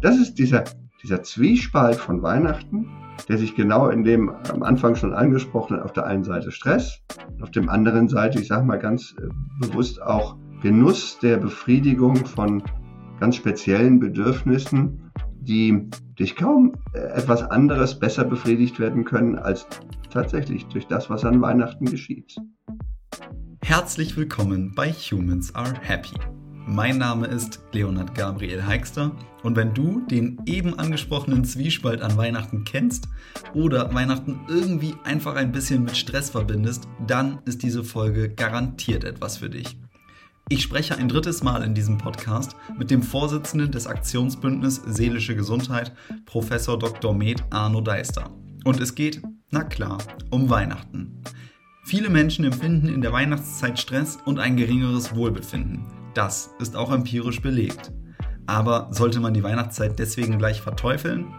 Das ist dieser, dieser Zwiespalt von Weihnachten, der sich genau in dem am Anfang schon angesprochenen, auf der einen Seite Stress, auf dem anderen Seite, ich sage mal ganz äh, bewusst auch Genuss der Befriedigung von ganz speziellen Bedürfnissen, die durch kaum äh, etwas anderes besser befriedigt werden können als tatsächlich durch das, was an Weihnachten geschieht. Herzlich willkommen bei Humans Are Happy. Mein Name ist Leonard Gabriel Heikster und wenn du den eben angesprochenen Zwiespalt an Weihnachten kennst oder Weihnachten irgendwie einfach ein bisschen mit Stress verbindest, dann ist diese Folge garantiert etwas für dich. Ich spreche ein drittes Mal in diesem Podcast mit dem Vorsitzenden des Aktionsbündnis Seelische Gesundheit, Professor Dr. Med Arno Deister. Und es geht, na klar, um Weihnachten. Viele Menschen empfinden in der Weihnachtszeit Stress und ein geringeres Wohlbefinden. Das ist auch empirisch belegt. Aber sollte man die Weihnachtszeit deswegen gleich verteufeln?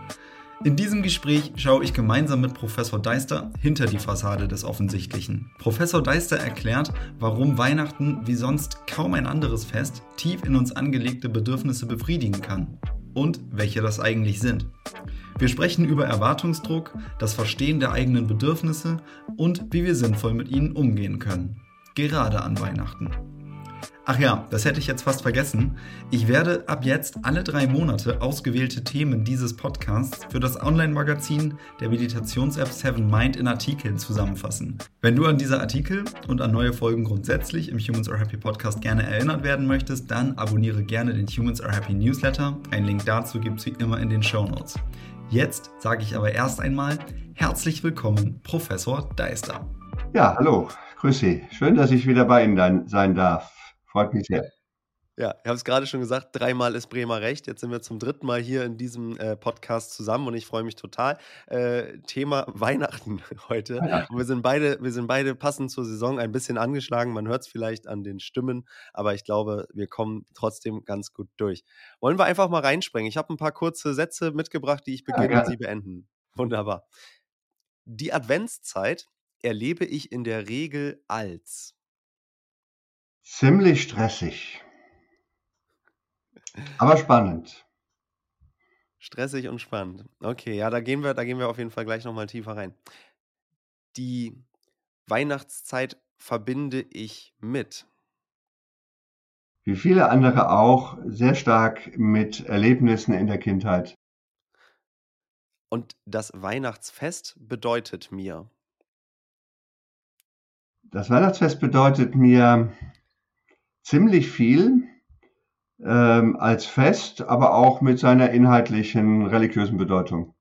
In diesem Gespräch schaue ich gemeinsam mit Professor Deister hinter die Fassade des Offensichtlichen. Professor Deister erklärt, warum Weihnachten wie sonst kaum ein anderes Fest tief in uns angelegte Bedürfnisse befriedigen kann und welche das eigentlich sind. Wir sprechen über Erwartungsdruck, das Verstehen der eigenen Bedürfnisse und wie wir sinnvoll mit ihnen umgehen können. Gerade an Weihnachten. Ach ja, das hätte ich jetzt fast vergessen. Ich werde ab jetzt alle drei Monate ausgewählte Themen dieses Podcasts für das Online-Magazin der Meditations-App Seven Mind in Artikeln zusammenfassen. Wenn du an diese Artikel und an neue Folgen grundsätzlich im Humans Are Happy Podcast gerne erinnert werden möchtest, dann abonniere gerne den Humans Are Happy Newsletter. Ein Link dazu gibt es wie immer in den Show Notes. Jetzt sage ich aber erst einmal herzlich willkommen, Professor Deister. Ja, hallo, grüß Sie. Schön, dass ich wieder bei Ihnen sein darf. Freut mich sehr. Ja, ich habe es gerade schon gesagt, dreimal ist Bremer recht. Jetzt sind wir zum dritten Mal hier in diesem äh, Podcast zusammen und ich freue mich total. Äh, Thema Weihnachten heute. Ja. Wir sind beide, wir sind beide passend zur Saison ein bisschen angeschlagen. Man hört es vielleicht an den Stimmen, aber ich glaube, wir kommen trotzdem ganz gut durch. Wollen wir einfach mal reinspringen? Ich habe ein paar kurze Sätze mitgebracht, die ich beginne ja, und sie beenden. Wunderbar. Die Adventszeit erlebe ich in der Regel als Ziemlich stressig. Aber spannend. Stressig und spannend. Okay, ja, da gehen wir, da gehen wir auf jeden Fall gleich nochmal tiefer rein. Die Weihnachtszeit verbinde ich mit. Wie viele andere auch, sehr stark mit Erlebnissen in der Kindheit. Und das Weihnachtsfest bedeutet mir. Das Weihnachtsfest bedeutet mir ziemlich viel ähm, als Fest, aber auch mit seiner inhaltlichen religiösen Bedeutung.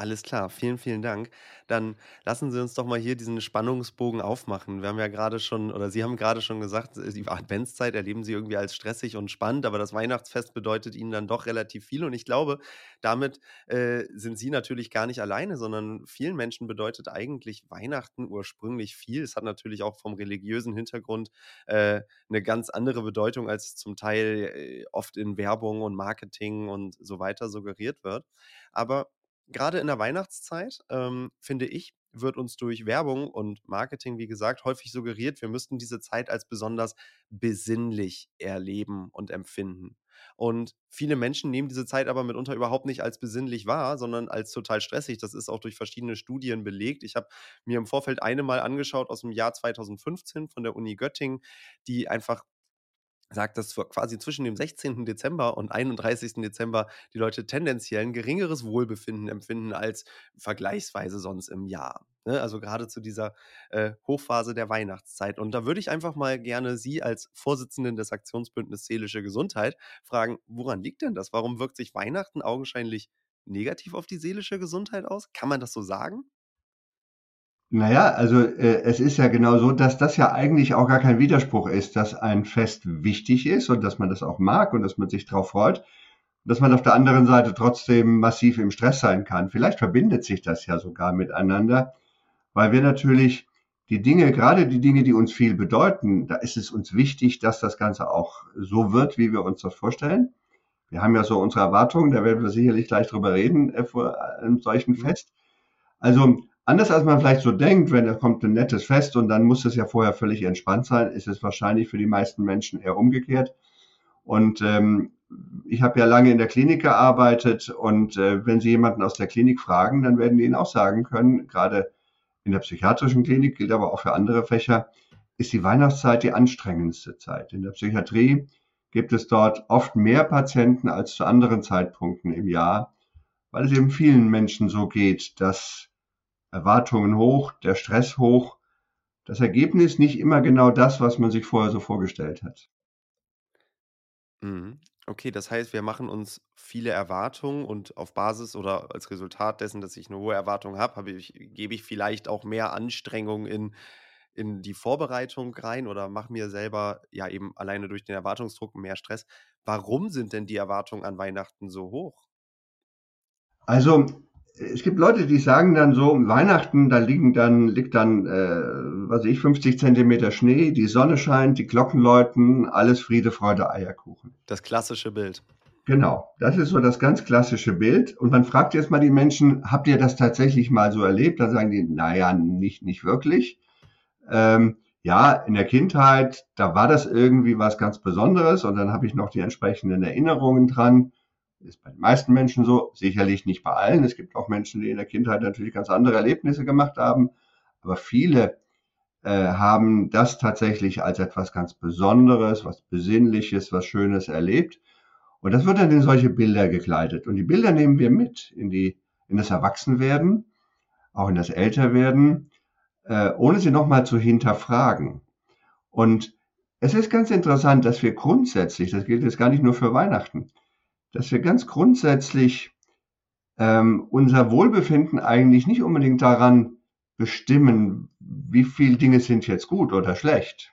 Alles klar, vielen, vielen Dank. Dann lassen Sie uns doch mal hier diesen Spannungsbogen aufmachen. Wir haben ja gerade schon, oder Sie haben gerade schon gesagt, äh, die Adventszeit erleben Sie irgendwie als stressig und spannend, aber das Weihnachtsfest bedeutet Ihnen dann doch relativ viel. Und ich glaube, damit äh, sind Sie natürlich gar nicht alleine, sondern vielen Menschen bedeutet eigentlich Weihnachten ursprünglich viel. Es hat natürlich auch vom religiösen Hintergrund äh, eine ganz andere Bedeutung, als zum Teil äh, oft in Werbung und Marketing und so weiter suggeriert wird. Aber gerade in der Weihnachtszeit, ähm, finde ich, wird uns durch Werbung und Marketing, wie gesagt, häufig suggeriert, wir müssten diese Zeit als besonders besinnlich erleben und empfinden. Und viele Menschen nehmen diese Zeit aber mitunter überhaupt nicht als besinnlich wahr, sondern als total stressig. Das ist auch durch verschiedene Studien belegt. Ich habe mir im Vorfeld eine mal angeschaut aus dem Jahr 2015 von der Uni Göttingen, die einfach sagt, dass quasi zwischen dem 16. Dezember und 31. Dezember die Leute tendenziell ein geringeres Wohlbefinden empfinden als vergleichsweise sonst im Jahr. Ne? Also gerade zu dieser äh, Hochphase der Weihnachtszeit. Und da würde ich einfach mal gerne Sie als Vorsitzenden des Aktionsbündnisses Seelische Gesundheit fragen, woran liegt denn das? Warum wirkt sich Weihnachten augenscheinlich negativ auf die seelische Gesundheit aus? Kann man das so sagen? Naja, also äh, es ist ja genau so, dass das ja eigentlich auch gar kein Widerspruch ist, dass ein Fest wichtig ist und dass man das auch mag und dass man sich darauf freut, dass man auf der anderen Seite trotzdem massiv im Stress sein kann. Vielleicht verbindet sich das ja sogar miteinander, weil wir natürlich die Dinge, gerade die Dinge, die uns viel bedeuten, da ist es uns wichtig, dass das Ganze auch so wird, wie wir uns das vorstellen. Wir haben ja so unsere Erwartungen, da werden wir sicherlich gleich drüber reden äh, vor einem solchen mhm. Fest. Also Anders als man vielleicht so denkt, wenn da kommt ein nettes Fest und dann muss es ja vorher völlig entspannt sein, ist es wahrscheinlich für die meisten Menschen eher umgekehrt. Und ähm, ich habe ja lange in der Klinik gearbeitet und äh, wenn Sie jemanden aus der Klinik fragen, dann werden die Ihnen auch sagen können, gerade in der psychiatrischen Klinik, gilt aber auch für andere Fächer, ist die Weihnachtszeit die anstrengendste Zeit. In der Psychiatrie gibt es dort oft mehr Patienten als zu anderen Zeitpunkten im Jahr, weil es eben vielen Menschen so geht, dass Erwartungen hoch, der Stress hoch, das Ergebnis nicht immer genau das, was man sich vorher so vorgestellt hat. Mhm. Okay, das heißt, wir machen uns viele Erwartungen und auf Basis oder als Resultat dessen, dass ich eine hohe Erwartung habe, habe ich, gebe ich vielleicht auch mehr Anstrengung in, in die Vorbereitung rein oder mache mir selber ja eben alleine durch den Erwartungsdruck mehr Stress. Warum sind denn die Erwartungen an Weihnachten so hoch? Also es gibt Leute, die sagen dann so, Weihnachten, da liegen dann, liegt dann, äh, was weiß ich, 50 Zentimeter Schnee, die Sonne scheint, die Glocken läuten, alles Friede, Freude, Eierkuchen. Das klassische Bild. Genau, das ist so das ganz klassische Bild. Und man fragt jetzt mal die Menschen, habt ihr das tatsächlich mal so erlebt? Dann sagen die, naja, nicht, nicht wirklich. Ähm, ja, in der Kindheit, da war das irgendwie was ganz Besonderes und dann habe ich noch die entsprechenden Erinnerungen dran. Ist bei den meisten Menschen so, sicherlich nicht bei allen. Es gibt auch Menschen, die in der Kindheit natürlich ganz andere Erlebnisse gemacht haben. Aber viele äh, haben das tatsächlich als etwas ganz Besonderes, was Besinnliches, was Schönes erlebt. Und das wird dann in solche Bilder gekleidet. Und die Bilder nehmen wir mit in die, in das Erwachsenwerden, auch in das Älterwerden, äh, ohne sie nochmal zu hinterfragen. Und es ist ganz interessant, dass wir grundsätzlich, das gilt jetzt gar nicht nur für Weihnachten, dass wir ganz grundsätzlich ähm, unser Wohlbefinden eigentlich nicht unbedingt daran bestimmen, wie viele Dinge sind jetzt gut oder schlecht.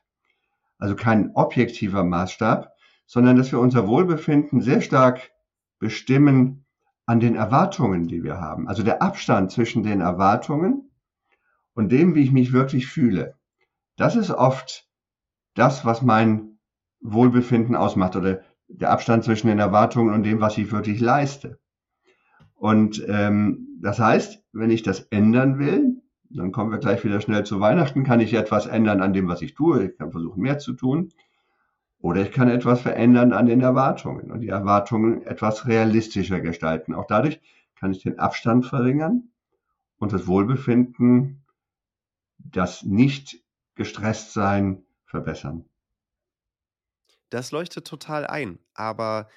Also kein objektiver Maßstab, sondern dass wir unser Wohlbefinden sehr stark bestimmen an den Erwartungen, die wir haben. Also der Abstand zwischen den Erwartungen und dem, wie ich mich wirklich fühle. Das ist oft das, was mein Wohlbefinden ausmacht oder der Abstand zwischen den Erwartungen und dem, was ich wirklich leiste. Und ähm, das heißt, wenn ich das ändern will, dann kommen wir gleich wieder schnell zu Weihnachten, kann ich etwas ändern an dem, was ich tue. Ich kann versuchen, mehr zu tun. Oder ich kann etwas verändern an den Erwartungen und die Erwartungen etwas realistischer gestalten. Auch dadurch kann ich den Abstand verringern und das Wohlbefinden, das nicht gestresst sein, verbessern. Das leuchtet total ein, aber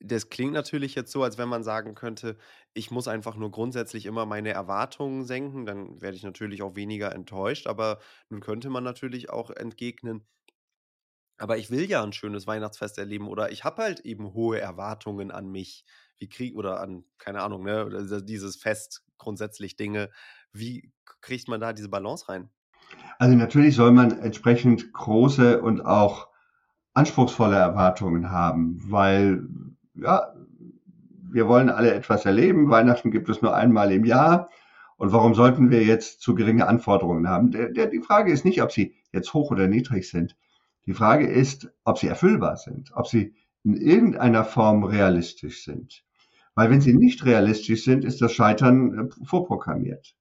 das klingt natürlich jetzt so, als wenn man sagen könnte, ich muss einfach nur grundsätzlich immer meine Erwartungen senken, dann werde ich natürlich auch weniger enttäuscht, aber nun könnte man natürlich auch entgegnen, aber ich will ja ein schönes Weihnachtsfest erleben oder ich habe halt eben hohe Erwartungen an mich. Wie krieg oder an, keine Ahnung, ne, dieses Fest, grundsätzlich Dinge. Wie kriegt man da diese Balance rein? Also natürlich soll man entsprechend große und auch anspruchsvolle Erwartungen haben, weil ja, wir wollen alle etwas erleben. Weihnachten gibt es nur einmal im Jahr. Und warum sollten wir jetzt zu geringe Anforderungen haben? Der, der, die Frage ist nicht, ob sie jetzt hoch oder niedrig sind. Die Frage ist, ob sie erfüllbar sind, ob sie in irgendeiner Form realistisch sind. Weil wenn sie nicht realistisch sind, ist das Scheitern äh, vorprogrammiert.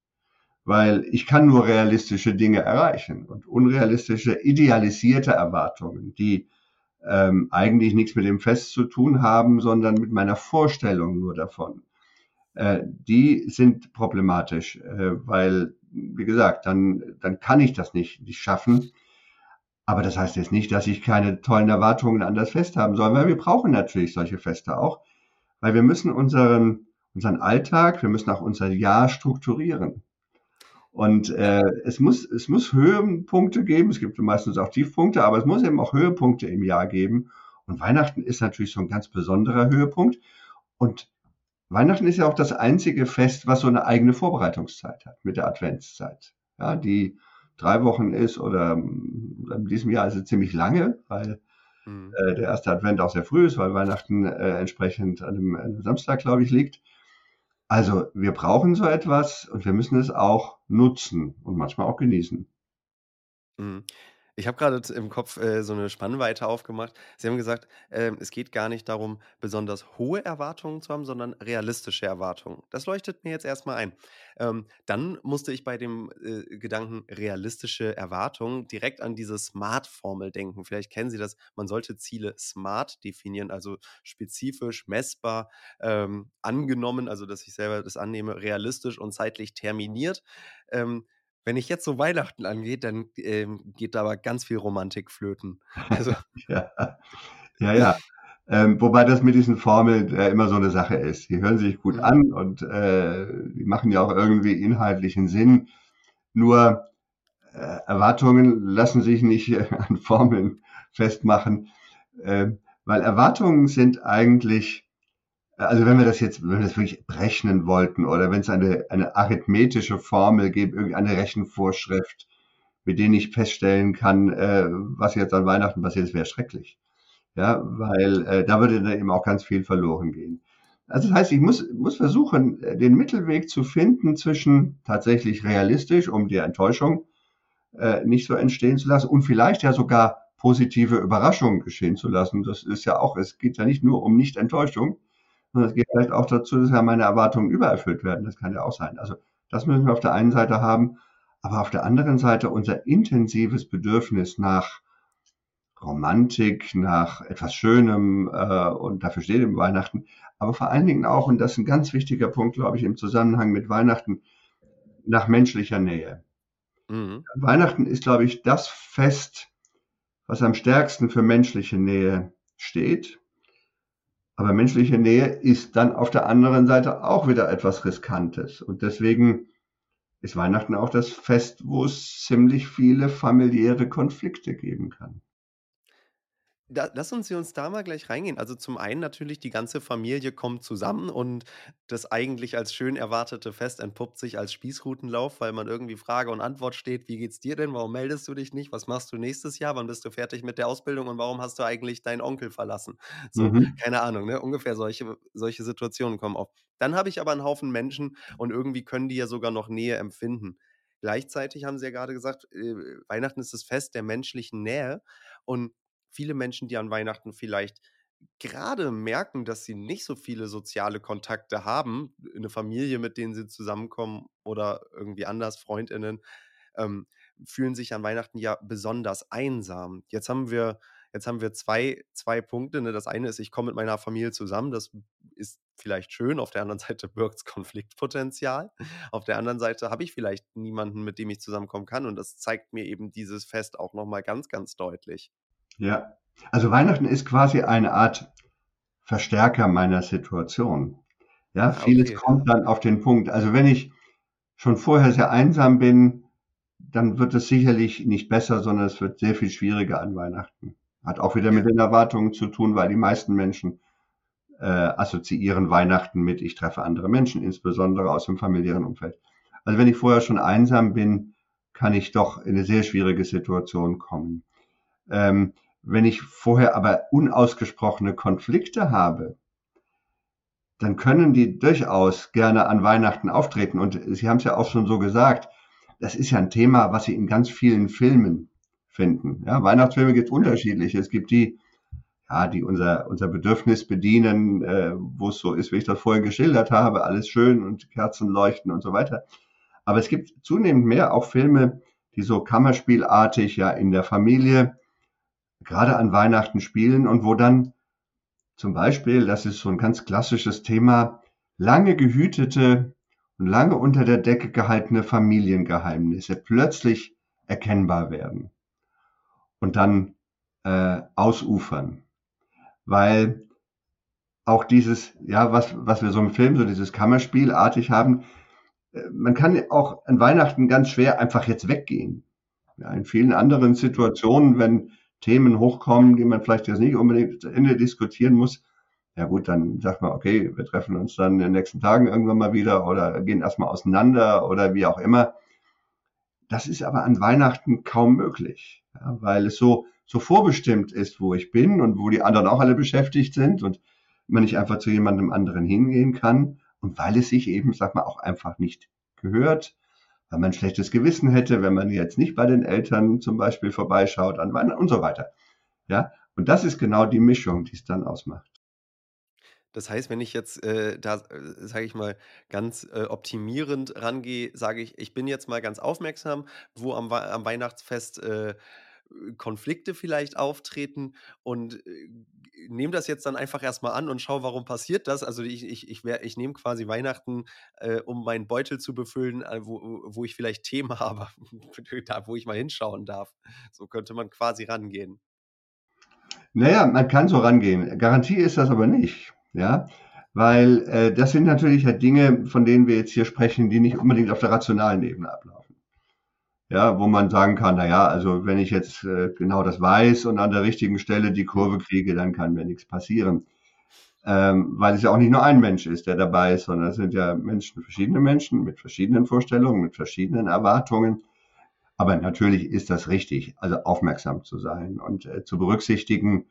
Weil ich kann nur realistische Dinge erreichen und unrealistische, idealisierte Erwartungen, die ähm, eigentlich nichts mit dem Fest zu tun haben, sondern mit meiner Vorstellung nur davon. Äh, die sind problematisch, äh, weil, wie gesagt, dann, dann kann ich das nicht, nicht schaffen. Aber das heißt jetzt nicht, dass ich keine tollen Erwartungen an das Fest haben soll, weil wir brauchen natürlich solche Feste auch, weil wir müssen unseren, unseren Alltag, wir müssen auch unser Jahr strukturieren. Und äh, es, muss, es muss Höhepunkte geben, es gibt meistens auch Tiefpunkte, aber es muss eben auch Höhepunkte im Jahr geben. Und Weihnachten ist natürlich so ein ganz besonderer Höhepunkt. Und Weihnachten ist ja auch das einzige Fest, was so eine eigene Vorbereitungszeit hat mit der Adventszeit. Ja, die drei Wochen ist oder in diesem Jahr ist es ziemlich lange, weil mhm. äh, der erste Advent auch sehr früh ist, weil Weihnachten äh, entsprechend an einem, einem Samstag, glaube ich, liegt. Also wir brauchen so etwas und wir müssen es auch nutzen und manchmal auch genießen. Mhm. Ich habe gerade im Kopf äh, so eine Spannweite aufgemacht. Sie haben gesagt, ähm, es geht gar nicht darum, besonders hohe Erwartungen zu haben, sondern realistische Erwartungen. Das leuchtet mir jetzt erstmal ein. Ähm, dann musste ich bei dem äh, Gedanken realistische Erwartungen direkt an diese SMART-Formel denken. Vielleicht kennen Sie das. Man sollte Ziele SMART definieren, also spezifisch, messbar, ähm, angenommen, also dass ich selber das annehme, realistisch und zeitlich terminiert. Ähm, wenn ich jetzt so Weihnachten angehe, dann ähm, geht da aber ganz viel Romantik flöten. Also, ja, ja. ja. Ähm, wobei das mit diesen Formeln äh, immer so eine Sache ist. Die hören sich gut mhm. an und äh, die machen ja auch irgendwie inhaltlichen Sinn. Nur äh, Erwartungen lassen sich nicht äh, an Formeln festmachen, äh, weil Erwartungen sind eigentlich also wenn wir das jetzt, wenn wir das wirklich berechnen wollten oder wenn es eine, eine arithmetische Formel gibt, irgendeine Rechenvorschrift, mit denen ich feststellen kann, äh, was jetzt an Weihnachten passiert, das wäre schrecklich. Ja, weil äh, da würde dann eben auch ganz viel verloren gehen. Also das heißt, ich muss, muss versuchen, äh, den Mittelweg zu finden zwischen tatsächlich realistisch, um die Enttäuschung äh, nicht so entstehen zu lassen und vielleicht ja sogar positive Überraschungen geschehen zu lassen. Das ist ja auch, es geht ja nicht nur um Nicht-Enttäuschung, und es geht vielleicht auch dazu, dass ja meine Erwartungen übererfüllt werden. Das kann ja auch sein. Also das müssen wir auf der einen Seite haben. Aber auf der anderen Seite unser intensives Bedürfnis nach Romantik, nach etwas Schönem äh, und dafür steht im Weihnachten. Aber vor allen Dingen auch, und das ist ein ganz wichtiger Punkt, glaube ich, im Zusammenhang mit Weihnachten, nach menschlicher Nähe. Mhm. Weihnachten ist, glaube ich, das Fest, was am stärksten für menschliche Nähe steht. Aber menschliche Nähe ist dann auf der anderen Seite auch wieder etwas Riskantes. Und deswegen ist Weihnachten auch das Fest, wo es ziemlich viele familiäre Konflikte geben kann. Da, lass uns uns da mal gleich reingehen. Also zum einen natürlich, die ganze Familie kommt zusammen und das eigentlich als schön erwartete Fest entpuppt sich als Spießrutenlauf, weil man irgendwie Frage und Antwort steht. Wie geht's dir denn? Warum meldest du dich nicht? Was machst du nächstes Jahr? Wann bist du fertig mit der Ausbildung und warum hast du eigentlich deinen Onkel verlassen? So, mhm. keine Ahnung, ne? Ungefähr solche, solche Situationen kommen auf. Dann habe ich aber einen Haufen Menschen und irgendwie können die ja sogar noch Nähe empfinden. Gleichzeitig haben sie ja gerade gesagt, äh, Weihnachten ist das Fest der menschlichen Nähe und viele Menschen, die an Weihnachten vielleicht gerade merken, dass sie nicht so viele soziale Kontakte haben, eine Familie, mit denen sie zusammenkommen oder irgendwie anders, Freundinnen, ähm, fühlen sich an Weihnachten ja besonders einsam. Jetzt haben wir, jetzt haben wir zwei, zwei Punkte. Ne? Das eine ist, ich komme mit meiner Familie zusammen. Das ist vielleicht schön. Auf der anderen Seite birgt es Konfliktpotenzial. Auf der anderen Seite habe ich vielleicht niemanden, mit dem ich zusammenkommen kann. Und das zeigt mir eben dieses Fest auch nochmal ganz, ganz deutlich. Ja, also Weihnachten ist quasi eine Art Verstärker meiner Situation. Ja, ah, vieles okay. kommt dann auf den Punkt. Also wenn ich schon vorher sehr einsam bin, dann wird es sicherlich nicht besser, sondern es wird sehr viel schwieriger an Weihnachten. Hat auch wieder mit den Erwartungen zu tun, weil die meisten Menschen äh, assoziieren Weihnachten mit, ich treffe andere Menschen, insbesondere aus dem familiären Umfeld. Also wenn ich vorher schon einsam bin, kann ich doch in eine sehr schwierige Situation kommen. Ähm, wenn ich vorher aber unausgesprochene Konflikte habe, dann können die durchaus gerne an Weihnachten auftreten. Und Sie haben es ja auch schon so gesagt, das ist ja ein Thema, was Sie in ganz vielen Filmen finden. Ja, Weihnachtsfilme gibt es unterschiedliche. Es gibt die, ja, die unser, unser Bedürfnis bedienen, äh, wo es so ist, wie ich das vorher geschildert habe, alles schön und Kerzen leuchten und so weiter. Aber es gibt zunehmend mehr auch Filme, die so kammerspielartig ja in der Familie gerade an Weihnachten spielen und wo dann zum Beispiel, das ist so ein ganz klassisches Thema, lange gehütete und lange unter der Decke gehaltene Familiengeheimnisse plötzlich erkennbar werden und dann äh, ausufern. Weil auch dieses, ja, was, was wir so im Film, so dieses Kammerspielartig haben, äh, man kann auch an Weihnachten ganz schwer einfach jetzt weggehen. Ja, in vielen anderen Situationen, wenn Themen hochkommen, die man vielleicht jetzt nicht unbedingt zu Ende diskutieren muss, ja gut, dann sagt man, okay, wir treffen uns dann in den nächsten Tagen irgendwann mal wieder oder gehen erstmal auseinander oder wie auch immer. Das ist aber an Weihnachten kaum möglich, ja, weil es so, so vorbestimmt ist, wo ich bin und wo die anderen auch alle beschäftigt sind und man nicht einfach zu jemandem anderen hingehen kann und weil es sich eben, sag mal, auch einfach nicht gehört, weil man ein schlechtes Gewissen hätte, wenn man jetzt nicht bei den Eltern zum Beispiel vorbeischaut an Weihnachten und so weiter. Ja, und das ist genau die Mischung, die es dann ausmacht. Das heißt, wenn ich jetzt äh, da, äh, sage ich mal, ganz äh, optimierend rangehe, sage ich, ich bin jetzt mal ganz aufmerksam, wo am, am Weihnachtsfest äh, Konflikte vielleicht auftreten und äh, nehme das jetzt dann einfach erstmal an und schaue, warum passiert das. Also ich, ich, ich, ich nehme quasi Weihnachten, äh, um meinen Beutel zu befüllen, wo, wo ich vielleicht Themen habe, da, wo ich mal hinschauen darf. So könnte man quasi rangehen. Naja, man kann so rangehen. Garantie ist das aber nicht ja, weil äh, das sind natürlich ja Dinge, von denen wir jetzt hier sprechen, die nicht unbedingt auf der rationalen Ebene ablaufen. Ja, wo man sagen kann, na ja, also wenn ich jetzt äh, genau das weiß und an der richtigen Stelle die Kurve kriege, dann kann mir nichts passieren. Ähm, weil es ja auch nicht nur ein Mensch ist, der dabei ist, sondern es sind ja Menschen, verschiedene Menschen mit verschiedenen Vorstellungen, mit verschiedenen Erwartungen. Aber natürlich ist das richtig, also aufmerksam zu sein und äh, zu berücksichtigen,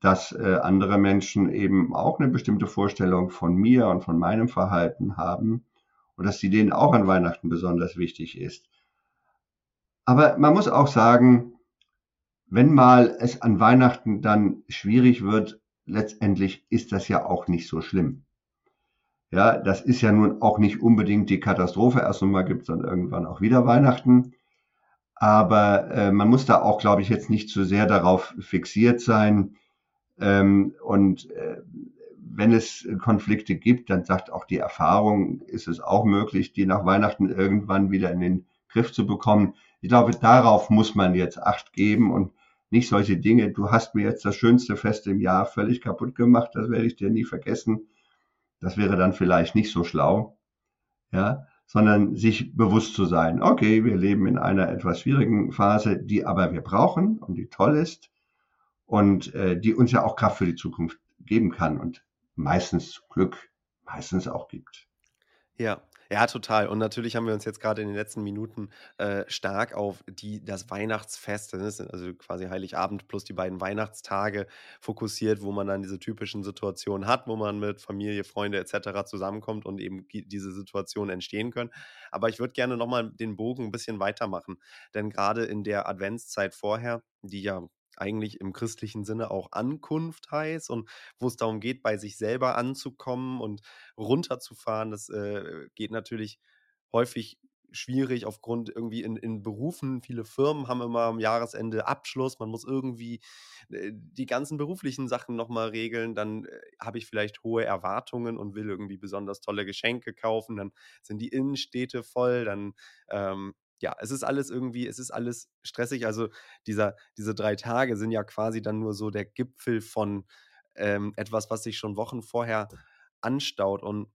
dass äh, andere Menschen eben auch eine bestimmte Vorstellung von mir und von meinem Verhalten haben und dass sie denen auch an Weihnachten besonders wichtig ist. Aber man muss auch sagen, wenn mal es an Weihnachten dann schwierig wird, letztendlich ist das ja auch nicht so schlimm. Ja, das ist ja nun auch nicht unbedingt die Katastrophe. Erst einmal gibt es dann irgendwann auch wieder Weihnachten. Aber äh, man muss da auch, glaube ich, jetzt nicht zu sehr darauf fixiert sein, ähm, und äh, wenn es Konflikte gibt, dann sagt auch die Erfahrung, ist es auch möglich, die nach Weihnachten irgendwann wieder in den Griff zu bekommen. Ich glaube, darauf muss man jetzt Acht geben und nicht solche Dinge. Du hast mir jetzt das schönste Fest im Jahr völlig kaputt gemacht. Das werde ich dir nie vergessen. Das wäre dann vielleicht nicht so schlau. Ja, sondern sich bewusst zu sein. Okay, wir leben in einer etwas schwierigen Phase, die aber wir brauchen und die toll ist und äh, die uns ja auch Kraft für die Zukunft geben kann und meistens Glück meistens auch gibt. Ja, ja, total. Und natürlich haben wir uns jetzt gerade in den letzten Minuten äh, stark auf die, das Weihnachtsfest, ist also quasi Heiligabend plus die beiden Weihnachtstage fokussiert, wo man dann diese typischen Situationen hat, wo man mit Familie, Freunde etc. zusammenkommt und eben diese Situationen entstehen können. Aber ich würde gerne nochmal den Bogen ein bisschen weitermachen, denn gerade in der Adventszeit vorher, die ja eigentlich im christlichen Sinne auch Ankunft heißt und wo es darum geht, bei sich selber anzukommen und runterzufahren. Das äh, geht natürlich häufig schwierig aufgrund irgendwie in, in Berufen. Viele Firmen haben immer am Jahresende Abschluss. Man muss irgendwie äh, die ganzen beruflichen Sachen nochmal regeln. Dann äh, habe ich vielleicht hohe Erwartungen und will irgendwie besonders tolle Geschenke kaufen. Dann sind die Innenstädte voll. Dann ähm, ja, es ist alles irgendwie, es ist alles stressig. Also dieser, diese drei Tage sind ja quasi dann nur so der Gipfel von ähm, etwas, was sich schon Wochen vorher anstaut. Und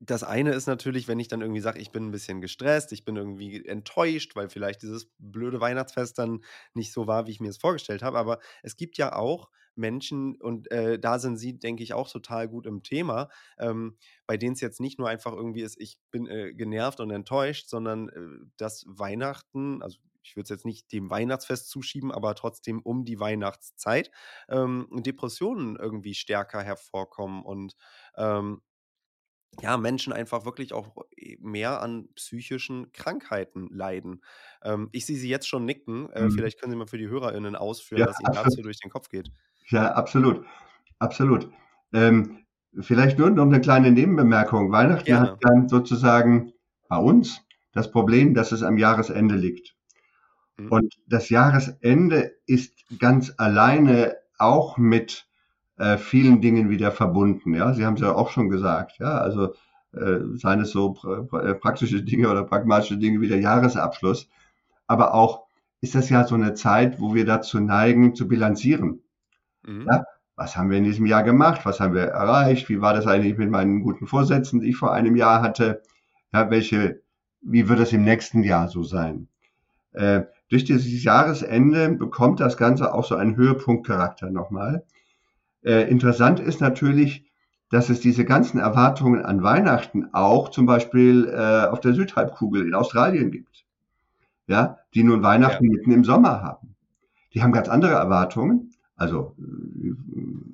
das eine ist natürlich, wenn ich dann irgendwie sage, ich bin ein bisschen gestresst, ich bin irgendwie enttäuscht, weil vielleicht dieses blöde Weihnachtsfest dann nicht so war, wie ich mir es vorgestellt habe. Aber es gibt ja auch Menschen, und äh, da sind Sie, denke ich, auch total gut im Thema, ähm, bei denen es jetzt nicht nur einfach irgendwie ist, ich bin äh, genervt und enttäuscht, sondern äh, dass Weihnachten, also ich würde es jetzt nicht dem Weihnachtsfest zuschieben, aber trotzdem um die Weihnachtszeit, ähm, Depressionen irgendwie stärker hervorkommen und ähm, ja, Menschen einfach wirklich auch äh, mehr an psychischen Krankheiten leiden. Ähm, ich sehe Sie jetzt schon nicken. Äh, mhm. Vielleicht können Sie mal für die HörerInnen ausführen, ja, was Ihnen dazu durch den Kopf geht. Ja, absolut. Absolut. Ähm, vielleicht nur noch eine kleine Nebenbemerkung. Weihnachten Gerne. hat dann sozusagen bei uns das Problem, dass es am Jahresende liegt. Mhm. Und das Jahresende ist ganz alleine auch mit äh, vielen Dingen wieder verbunden. Ja, Sie haben es ja auch schon gesagt. Ja, also äh, seien es so pra äh, praktische Dinge oder pragmatische Dinge wie der Jahresabschluss, aber auch ist das ja so eine Zeit, wo wir dazu neigen, zu bilanzieren. Mhm. Ja, was haben wir in diesem Jahr gemacht? Was haben wir erreicht? Wie war das eigentlich mit meinen guten Vorsätzen, die ich vor einem Jahr hatte? Ja, welche, wie wird es im nächsten Jahr so sein? Äh, durch dieses Jahresende bekommt das Ganze auch so einen Höhepunktcharakter nochmal. Äh, interessant ist natürlich, dass es diese ganzen Erwartungen an Weihnachten auch zum Beispiel äh, auf der Südhalbkugel in Australien gibt. Ja, die nun Weihnachten ja. mitten im Sommer haben. Die haben ganz andere Erwartungen. Also äh,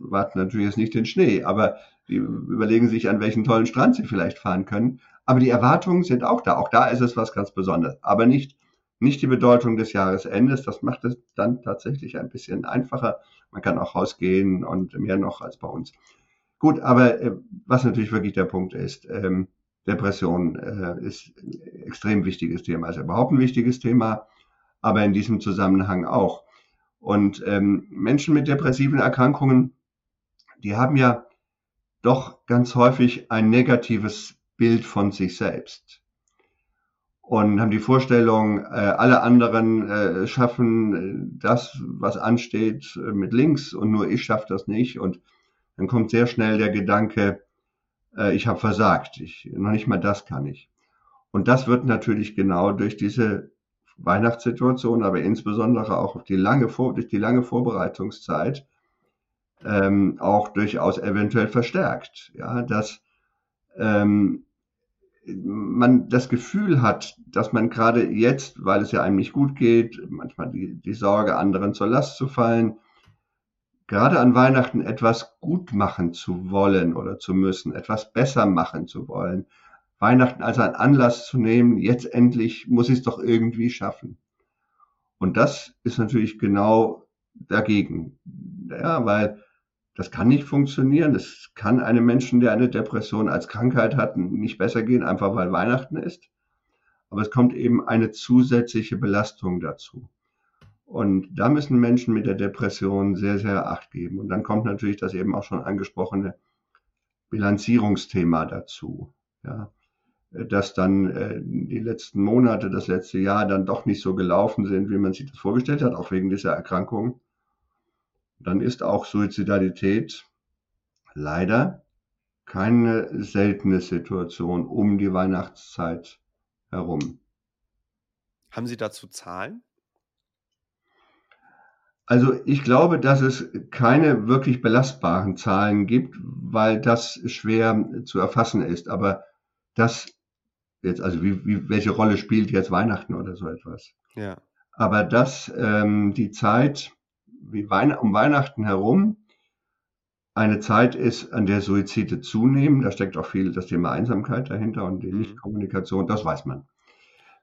warten natürlich jetzt nicht den Schnee, aber die überlegen sich, an welchen tollen Strand sie vielleicht fahren können. Aber die Erwartungen sind auch da. Auch da ist es was ganz Besonderes. Aber nicht, nicht die Bedeutung des Jahresendes. Das macht es dann tatsächlich ein bisschen einfacher. Man kann auch rausgehen und mehr noch als bei uns. Gut, aber äh, was natürlich wirklich der Punkt ist, ähm, Depression äh, ist ein extrem wichtiges Thema, ist überhaupt ein wichtiges Thema, aber in diesem Zusammenhang auch. Und ähm, Menschen mit depressiven Erkrankungen, die haben ja doch ganz häufig ein negatives Bild von sich selbst und haben die Vorstellung, äh, alle anderen äh, schaffen äh, das, was ansteht, äh, mit links und nur ich schaffe das nicht. Und dann kommt sehr schnell der Gedanke, äh, ich habe versagt, ich, noch nicht mal das kann ich. Und das wird natürlich genau durch diese Weihnachtssituation, aber insbesondere auch auf die lange Vor durch die lange Vorbereitungszeit ähm, auch durchaus eventuell verstärkt. Ja, dass ähm, man das Gefühl hat, dass man gerade jetzt, weil es ja einem nicht gut geht, manchmal die, die Sorge, anderen zur Last zu fallen, gerade an Weihnachten etwas gut machen zu wollen oder zu müssen, etwas besser machen zu wollen. Weihnachten als einen Anlass zu nehmen, jetzt endlich muss ich es doch irgendwie schaffen. Und das ist natürlich genau dagegen. Ja, weil das kann nicht funktionieren. Es kann einem Menschen, der eine Depression als Krankheit hat, nicht besser gehen, einfach weil Weihnachten ist. Aber es kommt eben eine zusätzliche Belastung dazu. Und da müssen Menschen mit der Depression sehr, sehr Acht geben. Und dann kommt natürlich das eben auch schon angesprochene Bilanzierungsthema dazu. Ja, dass dann äh, die letzten Monate, das letzte Jahr dann doch nicht so gelaufen sind, wie man sich das vorgestellt hat, auch wegen dieser Erkrankung dann ist auch Suizidalität leider keine seltene Situation um die Weihnachtszeit herum. Haben Sie dazu Zahlen? Also ich glaube, dass es keine wirklich belastbaren Zahlen gibt, weil das schwer zu erfassen ist. Aber das jetzt, also wie, wie, welche Rolle spielt jetzt Weihnachten oder so etwas? Ja. Aber dass ähm, die Zeit wie Weihn um Weihnachten herum eine Zeit ist, an der Suizide zunehmen. Da steckt auch viel das Thema Einsamkeit dahinter und die mhm. Nichtkommunikation, das weiß man.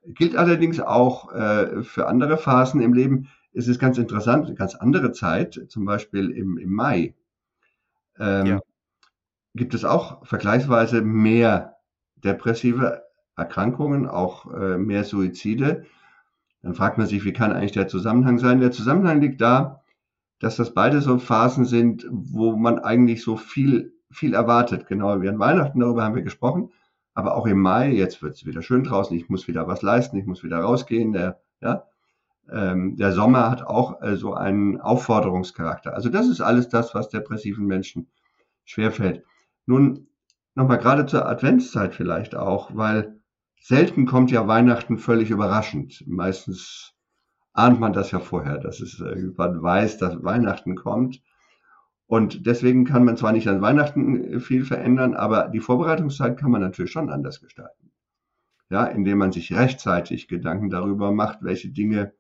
Gilt allerdings auch äh, für andere Phasen im Leben. Es ist ganz interessant, eine ganz andere Zeit, zum Beispiel im, im Mai, ähm, ja. gibt es auch vergleichsweise mehr depressive Erkrankungen, auch äh, mehr Suizide. Dann fragt man sich, wie kann eigentlich der Zusammenhang sein? Der Zusammenhang liegt da, dass das beide so Phasen sind, wo man eigentlich so viel, viel erwartet. Genau an Weihnachten, darüber haben wir gesprochen. Aber auch im Mai, jetzt wird es wieder schön draußen, ich muss wieder was leisten, ich muss wieder rausgehen. Der, ja, ähm, der Sommer hat auch äh, so einen Aufforderungscharakter. Also das ist alles das, was depressiven Menschen schwerfällt. Nun nochmal gerade zur Adventszeit vielleicht auch, weil selten kommt ja Weihnachten völlig überraschend. Meistens ahnt man das ja vorher, dass es irgendwann weiß, dass Weihnachten kommt. Und deswegen kann man zwar nicht an Weihnachten viel verändern, aber die Vorbereitungszeit kann man natürlich schon anders gestalten. Ja, indem man sich rechtzeitig Gedanken darüber macht, welche Dinge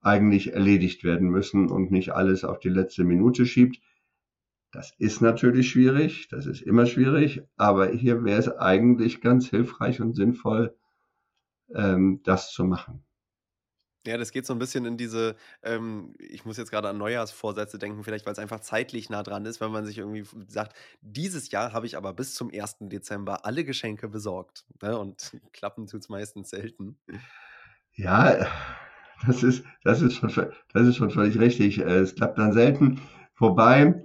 eigentlich erledigt werden müssen und nicht alles auf die letzte Minute schiebt. Das ist natürlich schwierig, das ist immer schwierig, aber hier wäre es eigentlich ganz hilfreich und sinnvoll, ähm, das zu machen. Ja, das geht so ein bisschen in diese, ähm, ich muss jetzt gerade an Neujahrsvorsätze denken, vielleicht weil es einfach zeitlich nah dran ist, wenn man sich irgendwie sagt, dieses Jahr habe ich aber bis zum 1. Dezember alle Geschenke besorgt. Ne? Und klappen tut es meistens selten. Ja, das ist, das ist schon, das ist schon völlig richtig. Äh, es klappt dann selten. Wobei,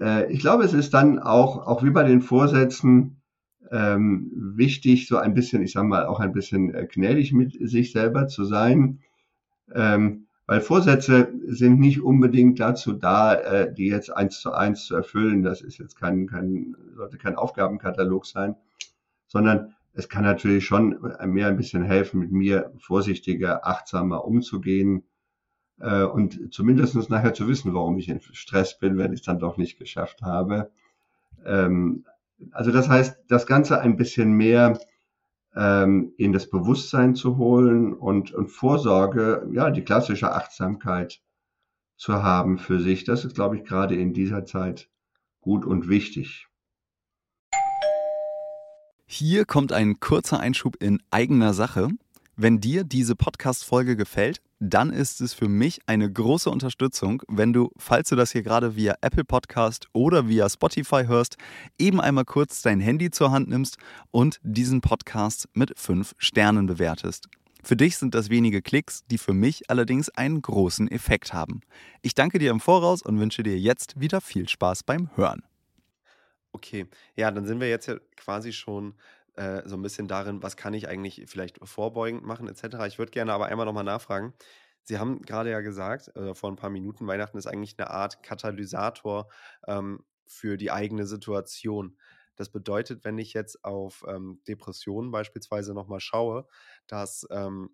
äh, ich glaube, es ist dann auch, auch wie bei den Vorsätzen, ähm, wichtig, so ein bisschen, ich sage mal, auch ein bisschen äh, gnädig mit sich selber zu sein ähm, weil Vorsätze sind nicht unbedingt dazu da, äh, die jetzt eins zu eins zu erfüllen. Das ist jetzt kein, kein, sollte kein Aufgabenkatalog sein, sondern es kann natürlich schon mehr ein bisschen helfen, mit mir vorsichtiger, achtsamer umzugehen äh, und zumindest nachher zu wissen, warum ich in Stress bin, wenn ich es dann doch nicht geschafft habe. Ähm, also das heißt, das Ganze ein bisschen mehr ähm, in das Bewusstsein zu holen und, und Vorsorge, ja, die klassische Achtsamkeit zu haben für sich. Das ist, glaube ich, gerade in dieser Zeit gut und wichtig. Hier kommt ein kurzer Einschub in eigener Sache. Wenn dir diese Podcast-Folge gefällt, dann ist es für mich eine große Unterstützung, wenn du, falls du das hier gerade via Apple Podcast oder via Spotify hörst, eben einmal kurz dein Handy zur Hand nimmst und diesen Podcast mit fünf Sternen bewertest. Für dich sind das wenige Klicks, die für mich allerdings einen großen Effekt haben. Ich danke dir im Voraus und wünsche dir jetzt wieder viel Spaß beim Hören. Okay, ja, dann sind wir jetzt ja quasi schon äh, so ein bisschen darin, was kann ich eigentlich vielleicht vorbeugend machen etc. Ich würde gerne aber einmal nochmal nachfragen. Sie haben gerade ja gesagt, äh, vor ein paar Minuten, Weihnachten ist eigentlich eine Art Katalysator ähm, für die eigene Situation. Das bedeutet, wenn ich jetzt auf ähm, Depressionen beispielsweise nochmal schaue, dass ähm,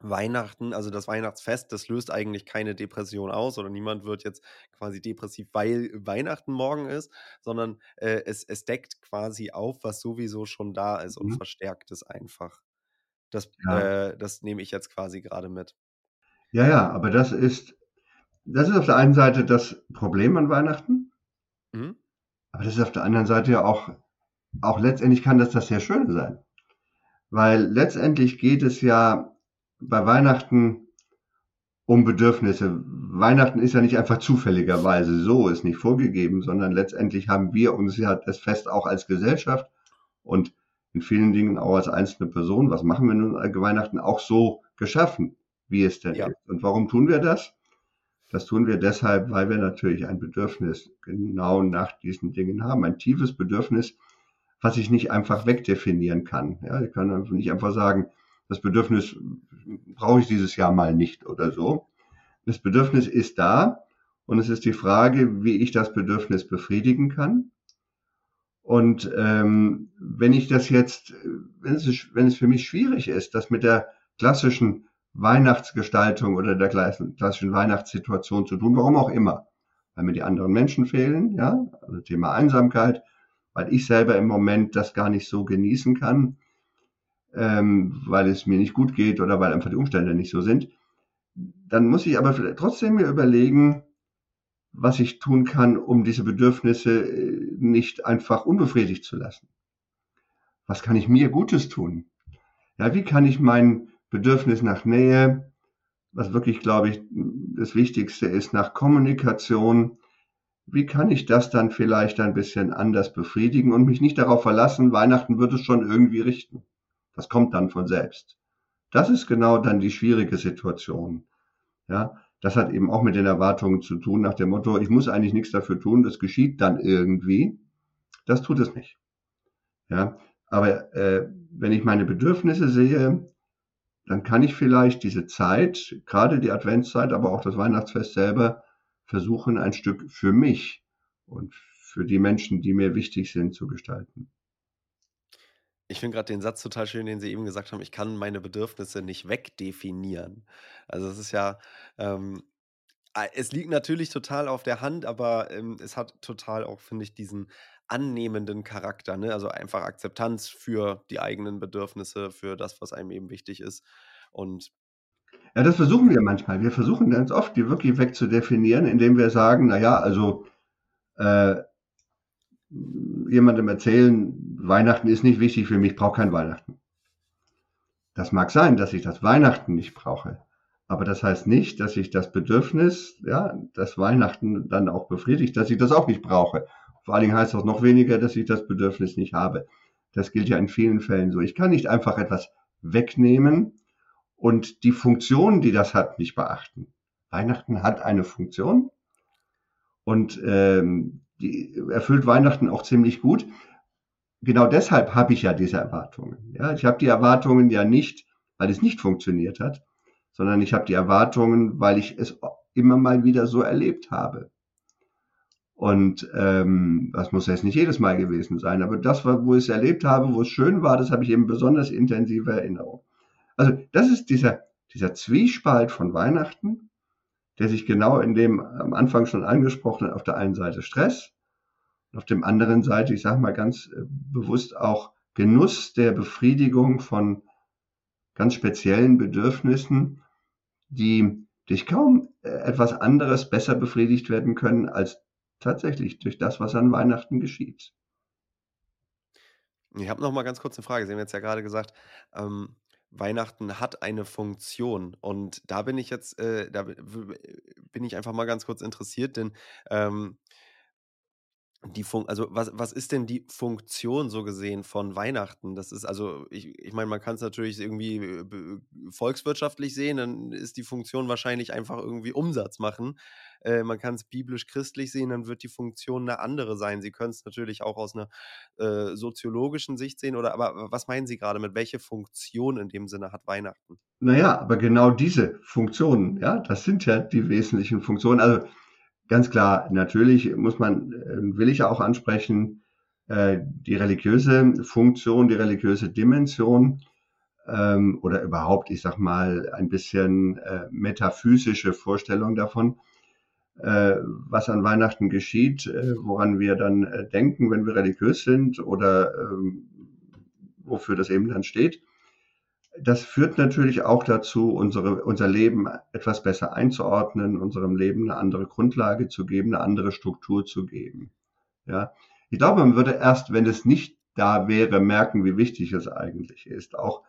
Weihnachten, also das Weihnachtsfest, das löst eigentlich keine Depression aus oder niemand wird jetzt quasi depressiv, weil Weihnachten morgen ist, sondern äh, es, es deckt quasi auf, was sowieso schon da ist und Mhm. verstärkt es einfach. Das, Ja. äh, das nehme ich jetzt quasi gerade mit. Ja, ja, aber das ist, das ist auf der einen Seite das Problem an Weihnachten, Mhm. aber das ist auf der anderen Seite ja auch, auch letztendlich kann das das sehr Schöne sein. Weil letztendlich geht es ja bei Weihnachten um Bedürfnisse. Weihnachten ist ja nicht einfach zufälligerweise so, ist nicht vorgegeben, sondern letztendlich haben wir uns ja das Fest auch als Gesellschaft und in vielen Dingen auch als einzelne Person, was machen wir nun an Weihnachten, auch so geschaffen, wie es denn Ja. ist. Und warum tun wir das? Das tun wir deshalb, weil wir natürlich ein Bedürfnis genau nach diesen Dingen haben. Ein tiefes Bedürfnis, was ich nicht einfach wegdefinieren kann. Ja, ich kann nicht einfach sagen, das Bedürfnis brauche ich dieses Jahr mal nicht oder so. Das Bedürfnis ist da und es ist die Frage, wie ich das Bedürfnis befriedigen kann. Und ähm, wenn ich das jetzt, wenn es, wenn es für mich schwierig ist, das mit der klassischen Weihnachtsgestaltung oder der klassischen Weihnachtssituation zu tun, warum auch immer, weil mir die anderen Menschen fehlen, ja, also Thema Einsamkeit, weil ich selber im Moment das gar nicht so genießen kann, ähm, weil es mir nicht gut geht oder weil einfach die Umstände nicht so sind, dann muss ich aber trotzdem mir überlegen, was ich tun kann, um diese Bedürfnisse äh, nicht einfach unbefriedigt zu lassen. Was kann ich mir Gutes tun? Ja, wie kann ich mein Bedürfnis nach Nähe, was wirklich, glaube ich, das Wichtigste ist, nach Kommunikation, wie kann ich das dann vielleicht ein bisschen anders befriedigen und mich nicht darauf verlassen, Weihnachten wird es schon irgendwie richten. Das kommt dann von selbst. Das ist genau dann die schwierige Situation. Ja, das hat eben auch mit den Erwartungen zu tun, nach dem Motto, ich muss eigentlich nichts dafür tun, das geschieht dann irgendwie. Das tut es nicht. Ja, aber äh, wenn ich meine Bedürfnisse sehe, dann kann ich vielleicht diese Zeit, gerade die Adventszeit, aber auch das Weihnachtsfest selber, versuchen, ein Stück für mich und für die Menschen, die mir wichtig sind, zu gestalten. Ich finde gerade den Satz total schön, den Sie eben gesagt haben, ich kann meine Bedürfnisse nicht wegdefinieren. Also es ist ja, ähm, es liegt natürlich total auf der Hand, aber ähm, es hat total auch, finde ich, diesen annehmenden Charakter, ne? Also einfach Akzeptanz für die eigenen Bedürfnisse, für das, was einem eben wichtig ist. Und ja, das versuchen wir manchmal. Wir versuchen ganz oft, die wirklich wegzudefinieren, indem wir sagen, na ja, also äh, jemandem erzählen, Weihnachten ist nicht wichtig für mich, ich brauche kein Weihnachten. Das mag sein, dass ich das Weihnachten nicht brauche. Aber das heißt nicht, dass ich das Bedürfnis, ja, das Weihnachten dann auch befriedigt, dass ich das auch nicht brauche. Vor allen Dingen heißt das noch weniger, dass ich das Bedürfnis nicht habe. Das gilt ja in vielen Fällen so. Ich kann nicht einfach etwas wegnehmen und die Funktion, die das hat, nicht beachten. Weihnachten hat eine Funktion und ähm, die erfüllt Weihnachten auch ziemlich gut. Genau deshalb habe ich ja diese Erwartungen. Ja, ich habe die Erwartungen ja nicht, weil es nicht funktioniert hat, sondern ich habe die Erwartungen, weil ich es immer mal wieder so erlebt habe. Und ähm, das muss jetzt nicht jedes Mal gewesen sein, aber das, wo ich es erlebt habe, wo es schön war, das habe ich eben besonders intensive Erinnerung. Also das ist dieser, dieser Zwiespalt von Weihnachten, der sich genau in dem am Anfang schon angesprochenen, auf der einen Seite Stress, auf dem anderen Seite, ich sage mal ganz bewusst auch Genuss der Befriedigung von ganz speziellen Bedürfnissen, die durch kaum etwas anderes besser befriedigt werden können als tatsächlich durch das, was an Weihnachten geschieht. Ich habe noch mal ganz kurz eine Frage. Sie haben jetzt ja gerade gesagt, ähm, Weihnachten hat eine Funktion. Und da bin ich jetzt äh, da bin ich einfach mal ganz kurz interessiert, denn, ähm die Fun also, was was ist denn die Funktion so gesehen von Weihnachten? Das ist also ich ich meine, man kann es natürlich irgendwie, äh, volkswirtschaftlich sehen, dann ist die Funktion wahrscheinlich einfach irgendwie Umsatz machen. Äh, man kann es biblisch-christlich sehen, dann wird die Funktion eine andere sein. Sie können es natürlich auch aus einer äh, soziologischen Sicht sehen oder aber was meinen Sie gerade mit welche Funktion in dem Sinne hat Weihnachten? Na ja, aber genau diese Funktionen, ja, das sind ja die wesentlichen Funktionen. Also Ganz klar, natürlich muss man, äh, will ich auch ansprechen, äh, die religiöse Funktion, die religiöse Dimension ähm, oder überhaupt, ich sag mal, ein bisschen äh, metaphysische Vorstellung davon, was an Weihnachten geschieht, woran wir dann denken, wenn wir religiös sind oder ähm, wofür das eben dann steht das führt natürlich auch dazu, unsere, unser Leben etwas besser einzuordnen, unserem Leben eine andere Grundlage zu geben, eine andere Struktur zu geben. Ja, ich glaube, man würde erst, wenn es nicht da wäre, merken, wie wichtig es eigentlich ist. Auch